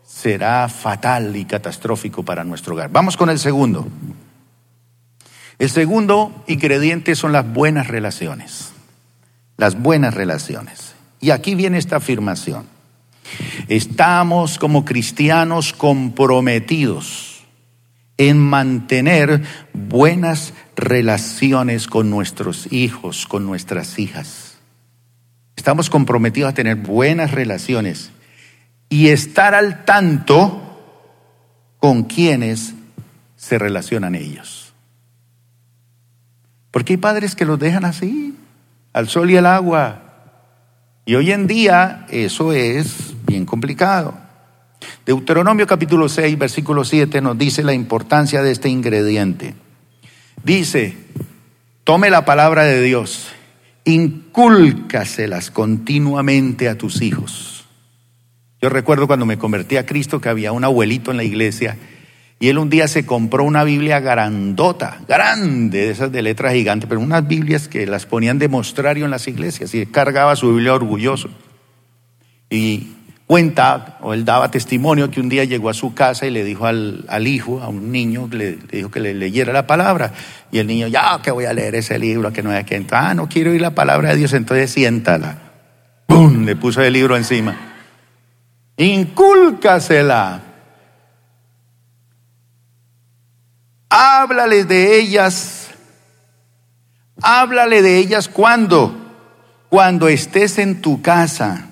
será fatal y catastrófico para nuestro hogar. Vamos con el segundo. El segundo ingrediente son las buenas relaciones. Las buenas relaciones. Y aquí viene esta afirmación. Estamos como cristianos comprometidos en mantener buenas relaciones con nuestros hijos, con nuestras hijas. Estamos comprometidos a tener buenas relaciones y estar al tanto con quienes se relacionan ellos. Porque hay padres que los dejan así, al sol y al agua, y hoy en día eso es bien complicado. Deuteronomio capítulo 6, versículo 7 nos dice la importancia de este ingrediente. Dice, tome la palabra de Dios, incúlcaselas continuamente a tus hijos. Yo recuerdo cuando me convertí a Cristo que había un abuelito en la iglesia y él un día se compró una Biblia grandota, grande, de esas de letras gigantes, pero unas Biblias que las ponían de mostrario en las iglesias y cargaba su Biblia orgulloso. Y Cuenta, o él daba testimonio que un día llegó a su casa y le dijo al, hijo, a un niño, le, dijo que le leyera la palabra. Y el niño, ya que voy a leer ese libro, que no hay que. Ah, no quiero oír la palabra de Dios, entonces siéntala. ¡Pum! Le puso el libro encima. Incúlcasela. Háblales de ellas. Háblale de ellas cuando. Cuando estés en tu casa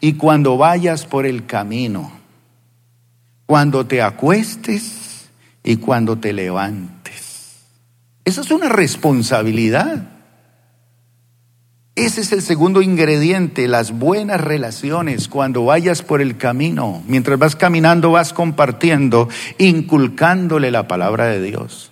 y cuando vayas por el camino, cuando te acuestes y cuando te levantes. Esa es una responsabilidad. Ese es el segundo ingrediente, las buenas relaciones. Cuando vayas por el camino, mientras vas caminando, vas compartiendo, inculcándole la palabra de Dios.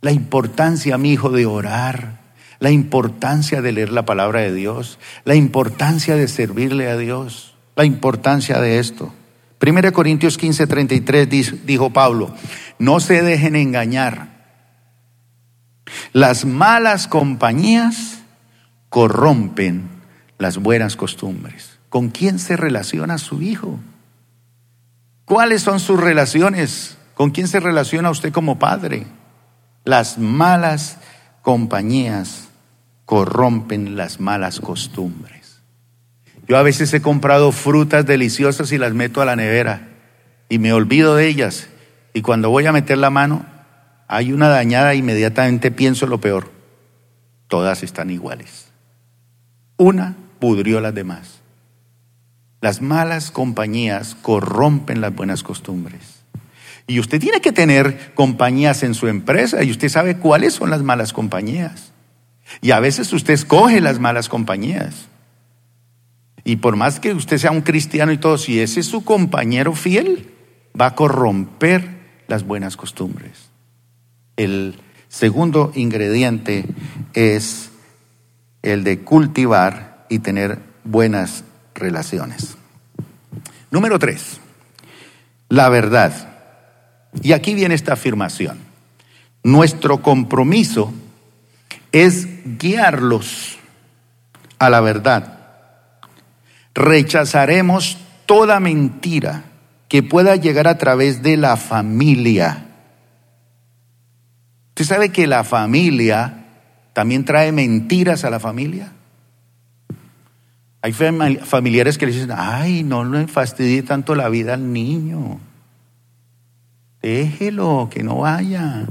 La importancia, mi hijo, de orar la importancia de leer la palabra de Dios, la importancia de servirle a Dios, la importancia de esto. 1 Corintios 15, 33 dijo Pablo, no se dejen engañar. Las malas compañías corrompen las buenas costumbres. ¿Con quién se relaciona su hijo? ¿Cuáles son sus relaciones? ¿Con quién se relaciona usted como padre? Las malas compañías corrompen las malas costumbres. Yo a veces he comprado frutas deliciosas y las meto a la nevera y me olvido de ellas. Y cuando voy a meter la mano, hay una dañada, inmediatamente pienso lo peor. Todas están iguales. Una pudrió las demás. Las malas compañías corrompen las buenas costumbres. Y usted tiene que tener compañías en su empresa y usted sabe cuáles son las malas compañías. Y a veces usted escoge las malas compañías. Y por más que usted sea un cristiano y todo, si ese es su compañero fiel, va a corromper las buenas costumbres. El segundo ingrediente es el de cultivar y tener buenas relaciones. Número tres, la verdad. Y aquí viene esta afirmación. Nuestro compromiso es guiarlos a la verdad. Rechazaremos toda mentira que pueda llegar a través de la familia. ¿Usted sabe que la familia también trae mentiras a la familia? Hay familiares que le dicen, ay, no le fastidie tanto la vida al niño. Déjelo, que no vaya.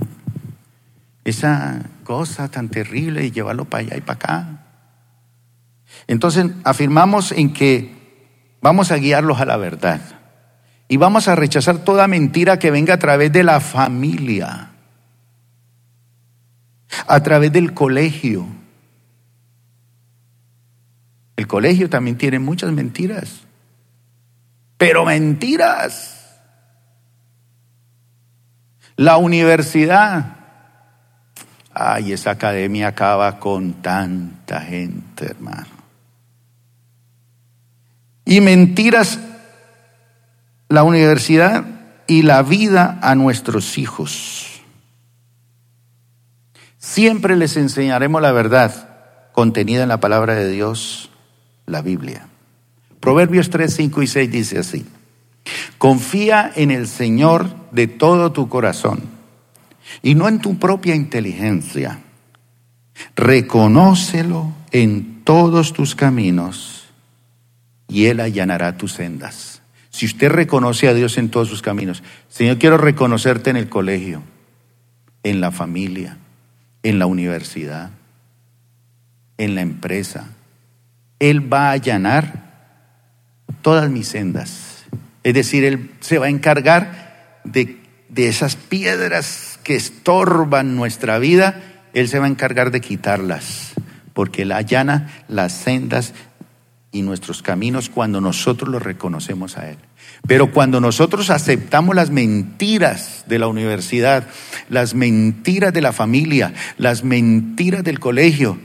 Esa cosa tan terrible y llevarlo para allá y para acá. Entonces afirmamos en que vamos a guiarlos a la verdad y vamos a rechazar toda mentira que venga a través de la familia, a través del colegio. El colegio también tiene muchas mentiras, pero mentiras. La universidad Ay, esa academia acaba con tanta gente, hermano. Y mentiras la universidad y la vida a nuestros hijos. Siempre les enseñaremos la verdad contenida en la palabra de Dios, la Biblia. Proverbios 3, 5 y 6 dice así. Confía en el Señor de todo tu corazón y no en tu propia inteligencia. Reconócelo en todos tus caminos y Él allanará tus sendas. Si usted reconoce a Dios en todos sus caminos, Señor, quiero reconocerte en el colegio, en la familia, en la universidad, en la empresa. Él va a allanar todas mis sendas. Es decir, Él se va a encargar de, de esas piedras que estorban nuestra vida, Él se va a encargar de quitarlas, porque Él allana las sendas y nuestros caminos cuando nosotros los reconocemos a Él. Pero cuando nosotros aceptamos las mentiras de la universidad, las mentiras de la familia, las mentiras del colegio,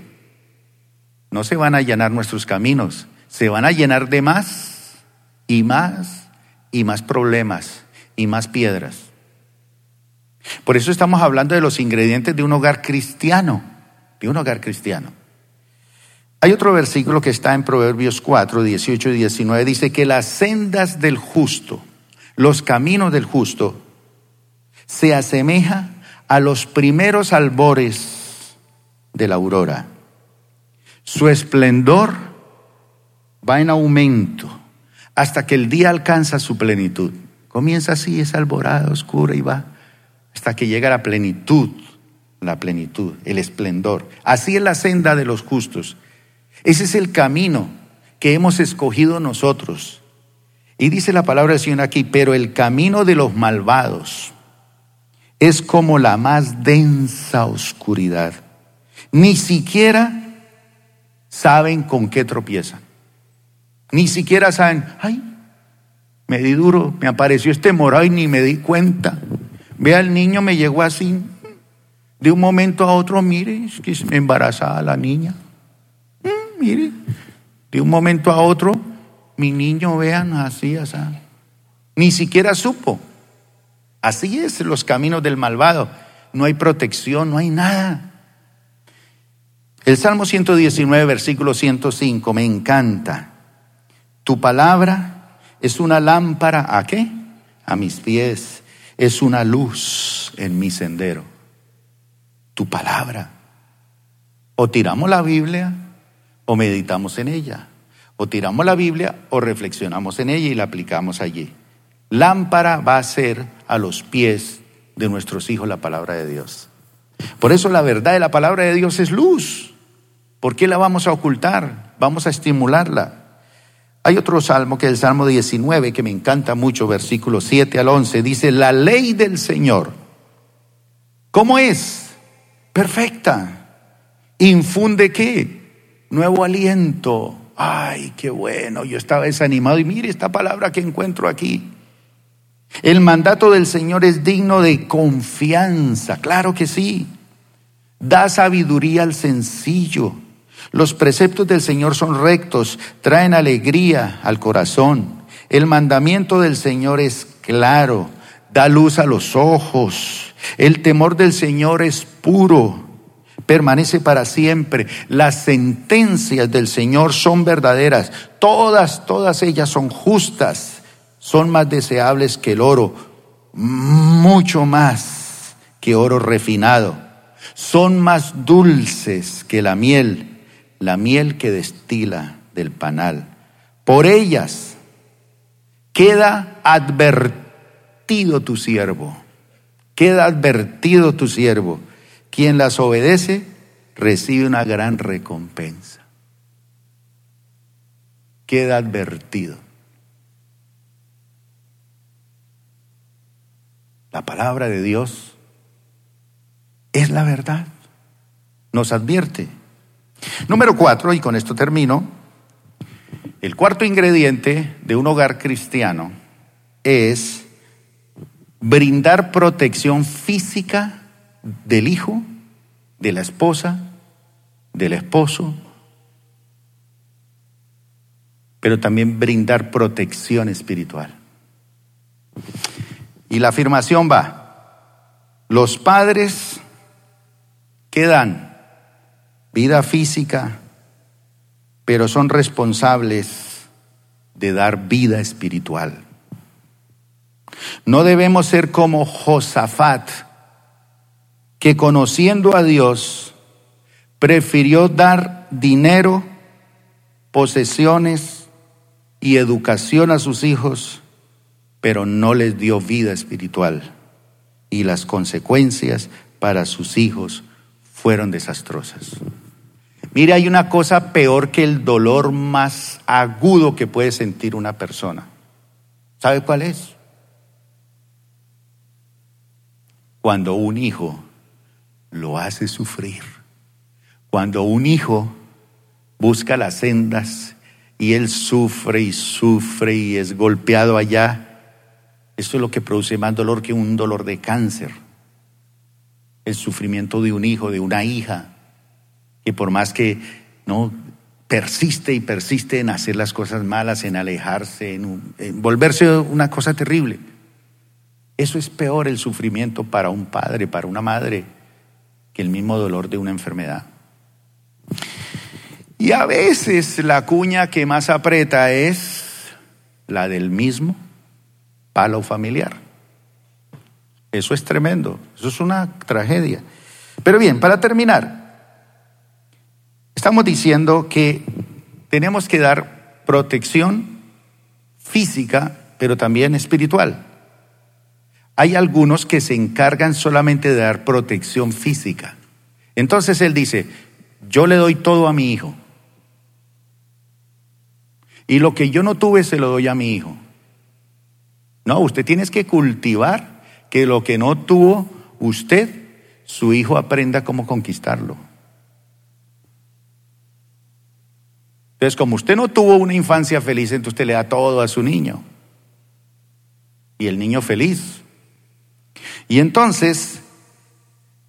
no se van a allanar nuestros caminos, se van a llenar de más y más y más problemas y más piedras. Por eso estamos hablando de los ingredientes de un hogar cristiano, de un hogar cristiano. Hay otro versículo que está en Proverbios 4, 18 y 19, dice que las sendas del justo, los caminos del justo, se asemeja a los primeros albores de la aurora. Su esplendor va en aumento hasta que el día alcanza su plenitud. Comienza así, es alborada oscura y va hasta que llega la plenitud, la plenitud, el esplendor. Así es la senda de los justos. Ese es el camino que hemos escogido nosotros. Y dice la palabra del Señor aquí, pero el camino de los malvados es como la más densa oscuridad. Ni siquiera saben con qué tropiezan. Ni siquiera saben, ay, me di duro, me apareció este morado y ni me di cuenta. Vea, el niño me llegó así. De un momento a otro, mire, es que me embarazada la niña. Mire, de un momento a otro, mi niño, vean, así, así. Ni siquiera supo. Así es los caminos del malvado. No hay protección, no hay nada. El Salmo 119, versículo 105, me encanta. Tu palabra es una lámpara a qué? A mis pies. Es una luz en mi sendero. Tu palabra. O tiramos la Biblia o meditamos en ella. O tiramos la Biblia o reflexionamos en ella y la aplicamos allí. Lámpara va a ser a los pies de nuestros hijos la palabra de Dios. Por eso la verdad de la palabra de Dios es luz. ¿Por qué la vamos a ocultar? Vamos a estimularla. Hay otro salmo que es el Salmo 19 que me encanta mucho, versículo 7 al 11. Dice, la ley del Señor, ¿cómo es? Perfecta. ¿Infunde qué? Nuevo aliento. Ay, qué bueno, yo estaba desanimado y mire esta palabra que encuentro aquí. El mandato del Señor es digno de confianza, claro que sí. Da sabiduría al sencillo los preceptos del Señor son rectos, traen alegría al corazón. El mandamiento del Señor es claro, da luz a los ojos. El temor del Señor es puro, permanece para siempre. Las sentencias del Señor son verdaderas. Todas, todas ellas son justas. Son más deseables que el oro, mucho más que oro refinado. Son más dulces que la miel la miel que destila del panal. Por ellas queda advertido tu siervo, queda advertido tu siervo. Quien las obedece recibe una gran recompensa. Queda advertido. La palabra de Dios es la verdad. Nos advierte. Número cuatro, y con esto termino, el cuarto ingrediente de un hogar cristiano es brindar protección física del hijo, de la esposa, del esposo, pero también brindar protección espiritual. Y la afirmación va, los padres quedan vida física, pero son responsables de dar vida espiritual. No debemos ser como Josafat, que conociendo a Dios, prefirió dar dinero, posesiones y educación a sus hijos, pero no les dio vida espiritual. Y las consecuencias para sus hijos fueron desastrosas. Mire, hay una cosa peor que el dolor más agudo que puede sentir una persona. ¿Sabe cuál es? Cuando un hijo lo hace sufrir. Cuando un hijo busca las sendas y él sufre y sufre y es golpeado allá. Esto es lo que produce más dolor que un dolor de cáncer. El sufrimiento de un hijo, de una hija, que por más que no persiste y persiste en hacer las cosas malas, en alejarse, en, volverse una cosa terrible. Eso es peor el sufrimiento para un padre, para una madre, el mismo dolor de una enfermedad. Y a veces la cuña que más aprieta es la del mismo palo familiar. Eso es tremendo, eso es una tragedia. Pero bien, para terminar, estamos diciendo que tenemos que dar protección física, pero también espiritual. Hay algunos que se encargan solamente de dar protección física. Entonces él dice, yo le doy todo a mi hijo. Y lo que yo no tuve se lo doy a mi hijo. No, usted tiene que cultivar que lo que no tuvo usted, su hijo aprenda cómo conquistarlo. Entonces, como usted no tuvo una infancia feliz, entonces usted le da todo a su niño. Y el niño feliz. Y entonces,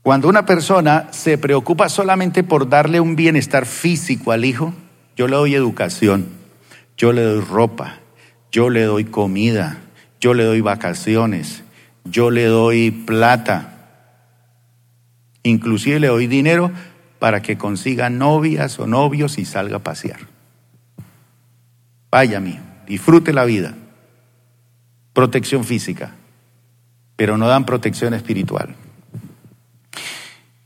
cuando una persona se preocupa solamente por darle un bienestar físico al hijo, yo le doy educación yo le doy ropa, yo le doy comida, yo le doy vacaciones, yo le doy plata, inclusive le doy dinero para que consiga novias o novios y salga a pasear. Vaya mío, disfrute la vida. Protección física, pero no dan protección espiritual.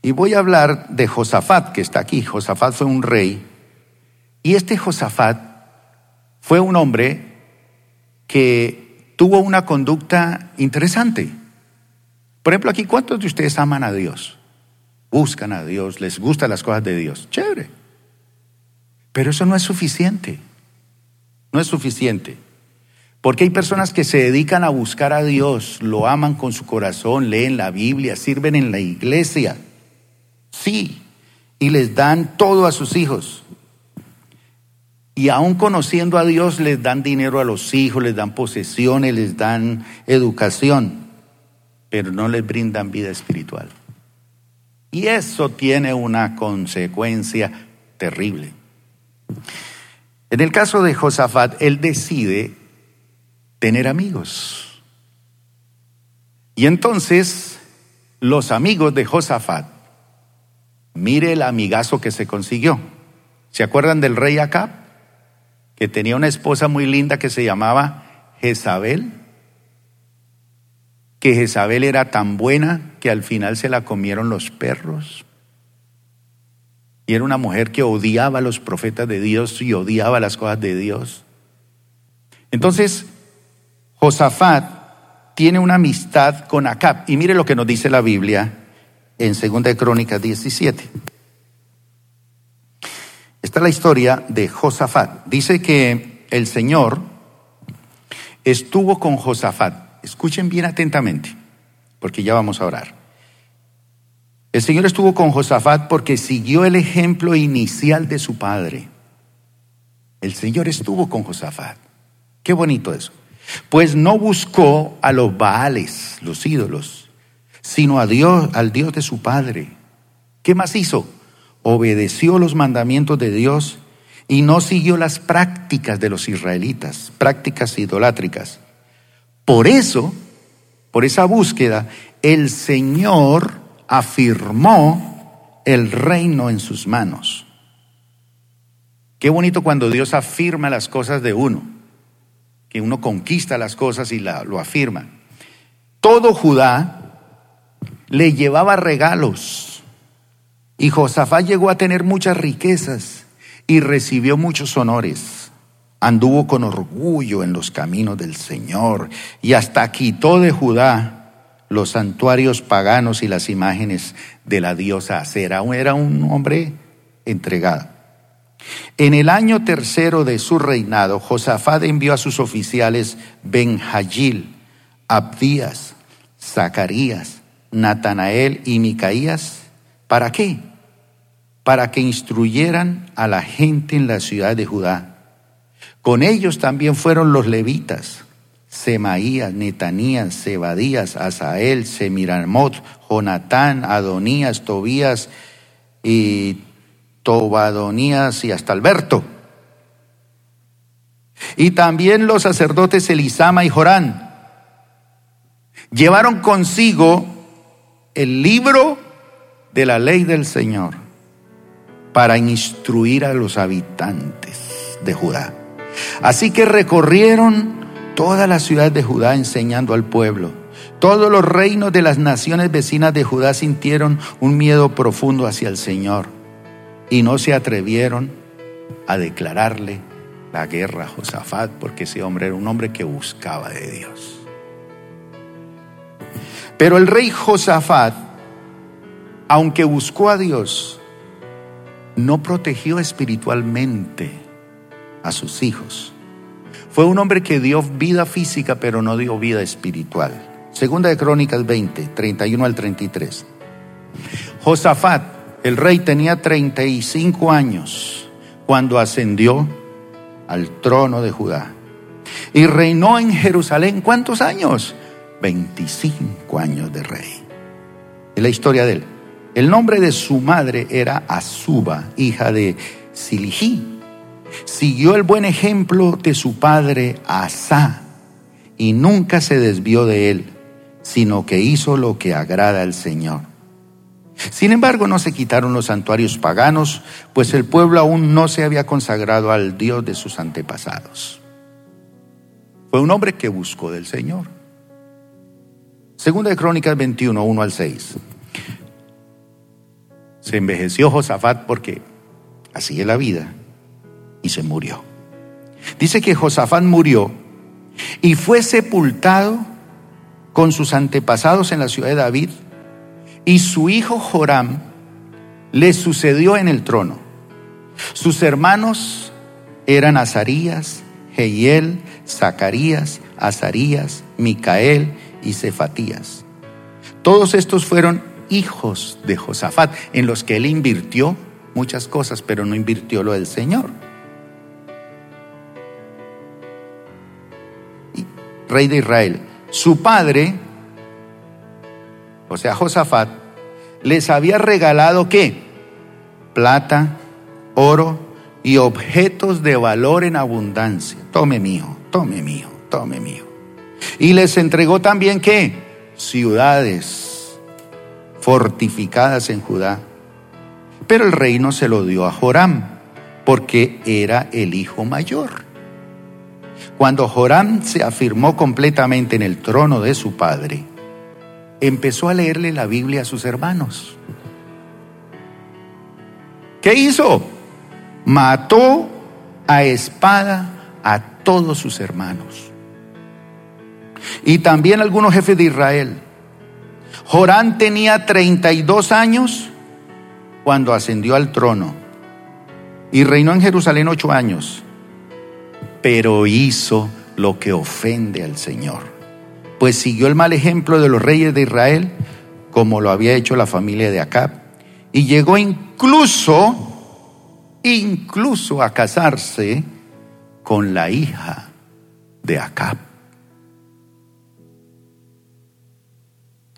Y voy a hablar de Josafat, que está aquí. Josafat fue un rey. Y este Josafat fue un hombre que tuvo una conducta interesante. Por ejemplo, aquí, ¿cuántos de ustedes aman a Dios? Buscan a Dios, les gustan las cosas de Dios. Chévere. Pero eso no es suficiente. No es suficiente. Porque hay personas que se dedican a buscar a Dios, lo aman con su corazón, leen la Biblia, sirven en la iglesia. Sí. Y les dan todo a sus hijos. Y aún conociendo a Dios les dan dinero a los hijos, les dan posesiones, les dan educación, pero no les brindan vida espiritual. Y eso tiene una consecuencia terrible. En el caso de Josafat, él decide tener amigos. Y entonces los amigos de Josafat, mire el amigazo que se consiguió. ¿Se acuerdan del rey Acab? que tenía una esposa muy linda que se llamaba Jezabel, que Jezabel era tan buena que al final se la comieron los perros. Y era una mujer que odiaba a los profetas de Dios y odiaba las cosas de Dios. Entonces, Josafat tiene una amistad con Acab. Y mire lo que nos dice la Biblia en 2 Crónicas 17. Esta es la historia de Josafat. Dice que el Señor estuvo con Josafat. Escuchen bien atentamente, porque ya vamos a orar. El Señor estuvo con Josafat porque siguió el ejemplo inicial de su padre. El Señor estuvo con Josafat. Qué bonito eso. Pues no buscó a los Baales, los ídolos, sino a Dios, al Dios de su padre. ¿Qué más hizo? obedeció los mandamientos de Dios y no siguió las prácticas de los israelitas, prácticas idolátricas. Por eso, por esa búsqueda, el Señor afirmó el reino en sus manos. Qué bonito cuando Dios afirma las cosas de uno, que uno conquista las cosas y lo afirma. Todo Judá le llevaba regalos y Josafat llegó a tener muchas riquezas y recibió muchos honores. Anduvo con orgullo en los caminos del Señor y hasta quitó de Judá los santuarios paganos y las imágenes de la diosa Acera. Era un hombre entregado. En el año tercero de su reinado, Josafat envió a sus oficiales Benjayil, Abdías, Zacarías, Natanael y Micaías ¿Para qué? Para que instruyeran a la gente en la ciudad de Judá. Con ellos también fueron los levitas, Semaías, Netanías, Zebadías, Asael, Semiramot, Jonatán, Adonías, Tobías y Tobadonías y hasta Alberto. Y también los sacerdotes Elisama y Jorán llevaron consigo el libro de la ley del Señor para instruir a los habitantes de Judá. Así que recorrieron toda la ciudad de Judá enseñando al pueblo. Todos los reinos de las naciones vecinas de Judá sintieron un miedo profundo hacia el Señor y no se atrevieron a declararle la guerra a Josafat porque ese hombre era un hombre que buscaba de Dios. Pero el rey Josafat, aunque buscó a Dios, no protegió espiritualmente a sus hijos. Fue un hombre que dio vida física, pero no dio vida espiritual. Segunda de Crónicas 20, 31 al 33. Josafat, el rey, tenía 35 años cuando ascendió al trono de Judá. Y reinó en Jerusalén, ¿cuántos años? 25 años de rey. Es la historia de él. El nombre de su madre era Azuba, hija de Siligi. Siguió el buen ejemplo de su padre Asa y nunca se desvió de él, sino que hizo lo que agrada al Señor. Sin embargo, no se quitaron los santuarios paganos, pues el pueblo aún no se había consagrado al Dios de sus antepasados. Fue un hombre que buscó del Señor. Segunda de Crónicas 21, 1 al 6. Se envejeció Josafat porque así es la vida y se murió. Dice que Josafat murió y fue sepultado con sus antepasados en la ciudad de David y su hijo Joram le sucedió en el trono. Sus hermanos eran Azarías, Jehiel, Zacarías, Azarías, Micael y Cefatías. Todos estos fueron hijos de Josafat, en los que él invirtió muchas cosas, pero no invirtió lo del Señor. rey de Israel, su padre o sea, Josafat, les había regalado qué? Plata, oro y objetos de valor en abundancia. Tome mío, tome mío, tome mío. Y les entregó también qué? Ciudades fortificadas en Judá. Pero el reino se lo dio a Joram, porque era el hijo mayor. Cuando Joram se afirmó completamente en el trono de su padre, empezó a leerle la Biblia a sus hermanos. ¿Qué hizo? Mató a espada a todos sus hermanos. Y también algunos jefes de Israel. Jorán tenía 32 años cuando ascendió al trono y reinó en Jerusalén ocho años, pero hizo lo que ofende al Señor pues siguió el mal ejemplo de los reyes de Israel, como lo había hecho la familia de Acab, y llegó incluso, incluso a casarse con la hija de Acab.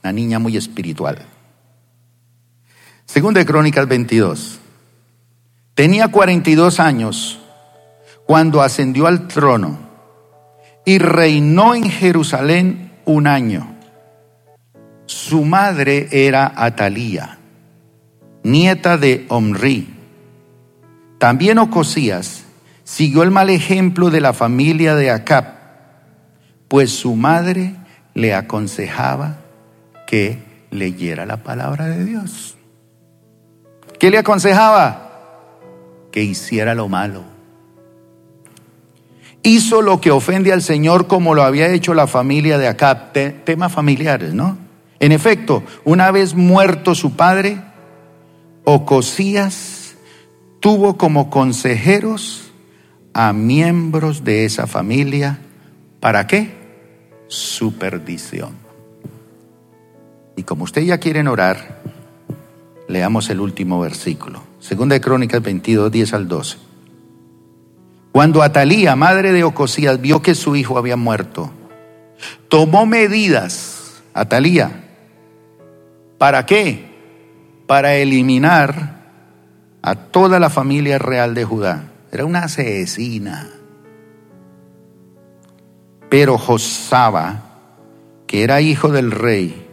Una niña muy espiritual. Segunda de Crónicas 22. Tenía 42 años cuando ascendió al trono y reinó en Jerusalén un año. Su madre era Atalía, nieta de Omri. También Ocosías siguió el mal ejemplo de la familia de Acab, pues su madre le aconsejaba que leyera la palabra de Dios. ¿Qué le aconsejaba? Que hiciera lo malo hizo lo que ofende al Señor como lo había hecho la familia de Acab. temas familiares, ¿no? En efecto, una vez muerto su padre, Ocosías tuvo como consejeros a miembros de esa familia. ¿Para qué? Su perdición. Y como usted ya quieren orar, leamos el último versículo. Segunda de Crónicas 22, 10 al 12. Cuando Atalía, madre de Ocosías, vio que su hijo había muerto, tomó medidas, Atalía, ¿para qué? Para eliminar a toda la familia real de Judá. Era una asesina. Pero Josaba, que era hijo del rey,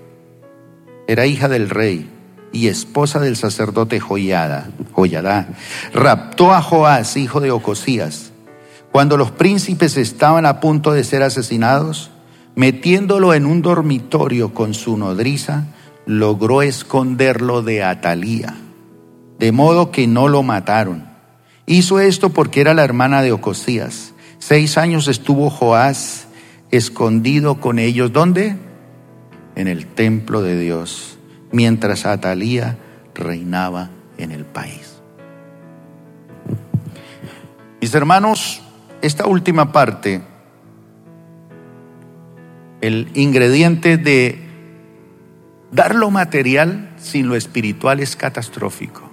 era hija del rey y esposa del sacerdote Joyada, Joyada, raptó a Joás, hijo de Ocosías. Cuando los príncipes estaban a punto de ser asesinados, metiéndolo en un dormitorio con su nodriza, logró esconderlo de Atalía, de modo que no lo mataron. Hizo esto porque era la hermana de Ocosías. Seis años estuvo Joás escondido con ellos. ¿Dónde? En el templo de Dios mientras Atalía reinaba en el país. Mis hermanos, esta última parte, el ingrediente de dar lo material sin lo espiritual es catastrófico.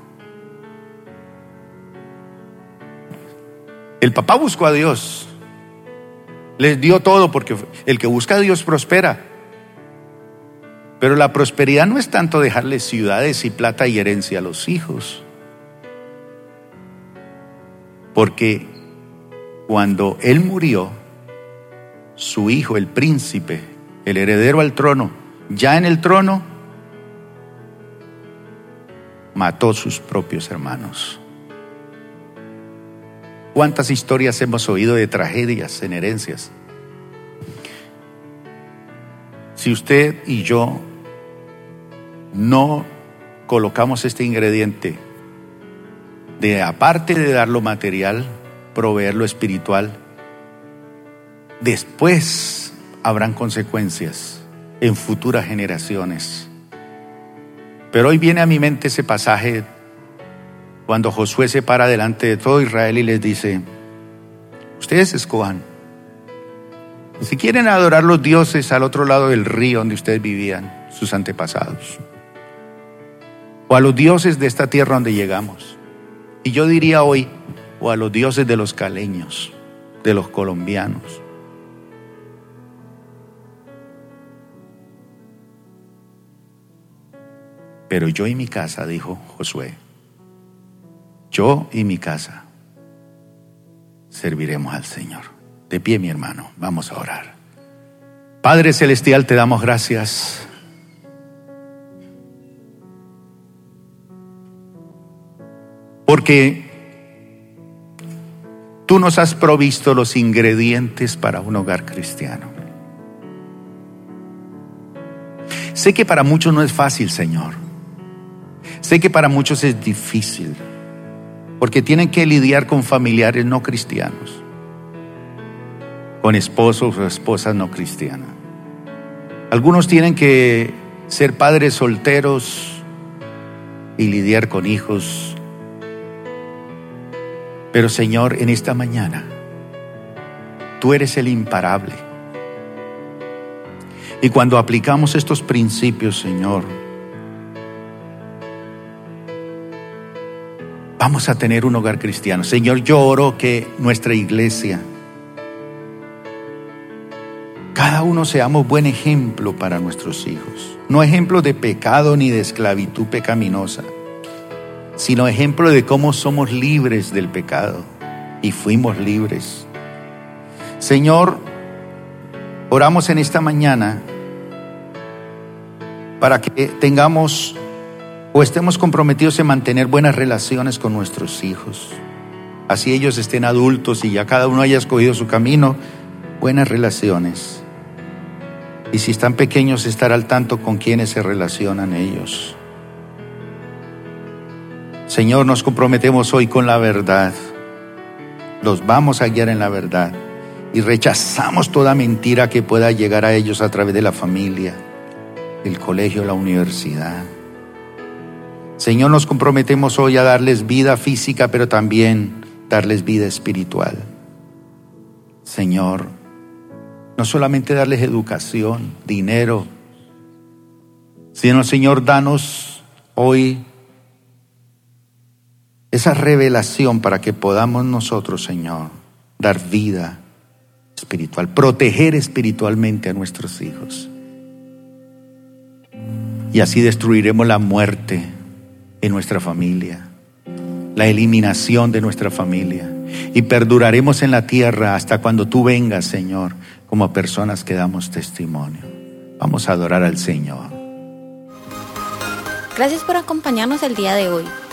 El papá buscó a Dios, les dio todo porque el que busca a Dios prospera. Pero la prosperidad no es tanto dejarle ciudades y plata y herencia a los hijos. Porque cuando él murió, su hijo, el príncipe, el heredero al trono, ya en el trono, mató sus propios hermanos. ¿Cuántas historias hemos oído de tragedias en herencias? Si usted y yo no colocamos este ingrediente de aparte de dar lo material, proveer lo espiritual, después habrán consecuencias en futuras generaciones. Pero hoy viene a mi mente ese pasaje cuando Josué se para delante de todo Israel y les dice, ustedes escojan. Si quieren adorar los dioses al otro lado del río donde ustedes vivían, sus antepasados o a los dioses de esta tierra donde llegamos. Y yo diría hoy, o a los dioses de los caleños, de los colombianos. Pero yo y mi casa, dijo Josué, yo y mi casa serviremos al Señor. De pie, mi hermano, vamos a orar. Padre Celestial, te damos gracias Porque tú nos has provisto los ingredientes para un hogar cristiano. Sé que para muchos no es fácil, Señor. Sé que para muchos es difícil, porque tienen que lidiar con familiares no cristianos, con esposos o esposas no cristianas. Algunos tienen que ser padres solteros y lidiar con hijos pero Señor, en esta mañana, tú eres el imparable. Y cuando aplicamos estos principios, Señor, vamos a tener un hogar cristiano. Señor, yo oro que nuestra iglesia, cada uno seamos buen ejemplo para nuestros hijos. No ejemplo de pecado ni de esclavitud pecaminosa sino ejemplo de cómo somos libres del pecado y fuimos libres. Señor, oramos en esta mañana para que tengamos o estemos comprometidos en mantener buenas relaciones con nuestros hijos. Así ellos estén adultos y ya cada uno haya escogido su camino, buenas relaciones. Y si están pequeños, estar al tanto con quienes se relacionan ellos. Señor, nos comprometemos hoy con la verdad. Los vamos a guiar en la verdad. Y rechazamos toda mentira que pueda llegar a ellos a través de la familia, el colegio, la universidad. Señor, nos comprometemos hoy a darles vida física, pero también darles vida espiritual. Señor, no solamente darles educación, dinero, sino, Señor, danos hoy esa revelación para que podamos nosotros, Señor, dar vida espiritual, proteger espiritualmente a nuestros hijos. Y así destruiremos la muerte en nuestra familia, la eliminación de nuestra familia. Y perduraremos en la tierra hasta cuando tú vengas, Señor, como personas que damos testimonio. Vamos a adorar al Señor. Gracias por acompañarnos el día de hoy.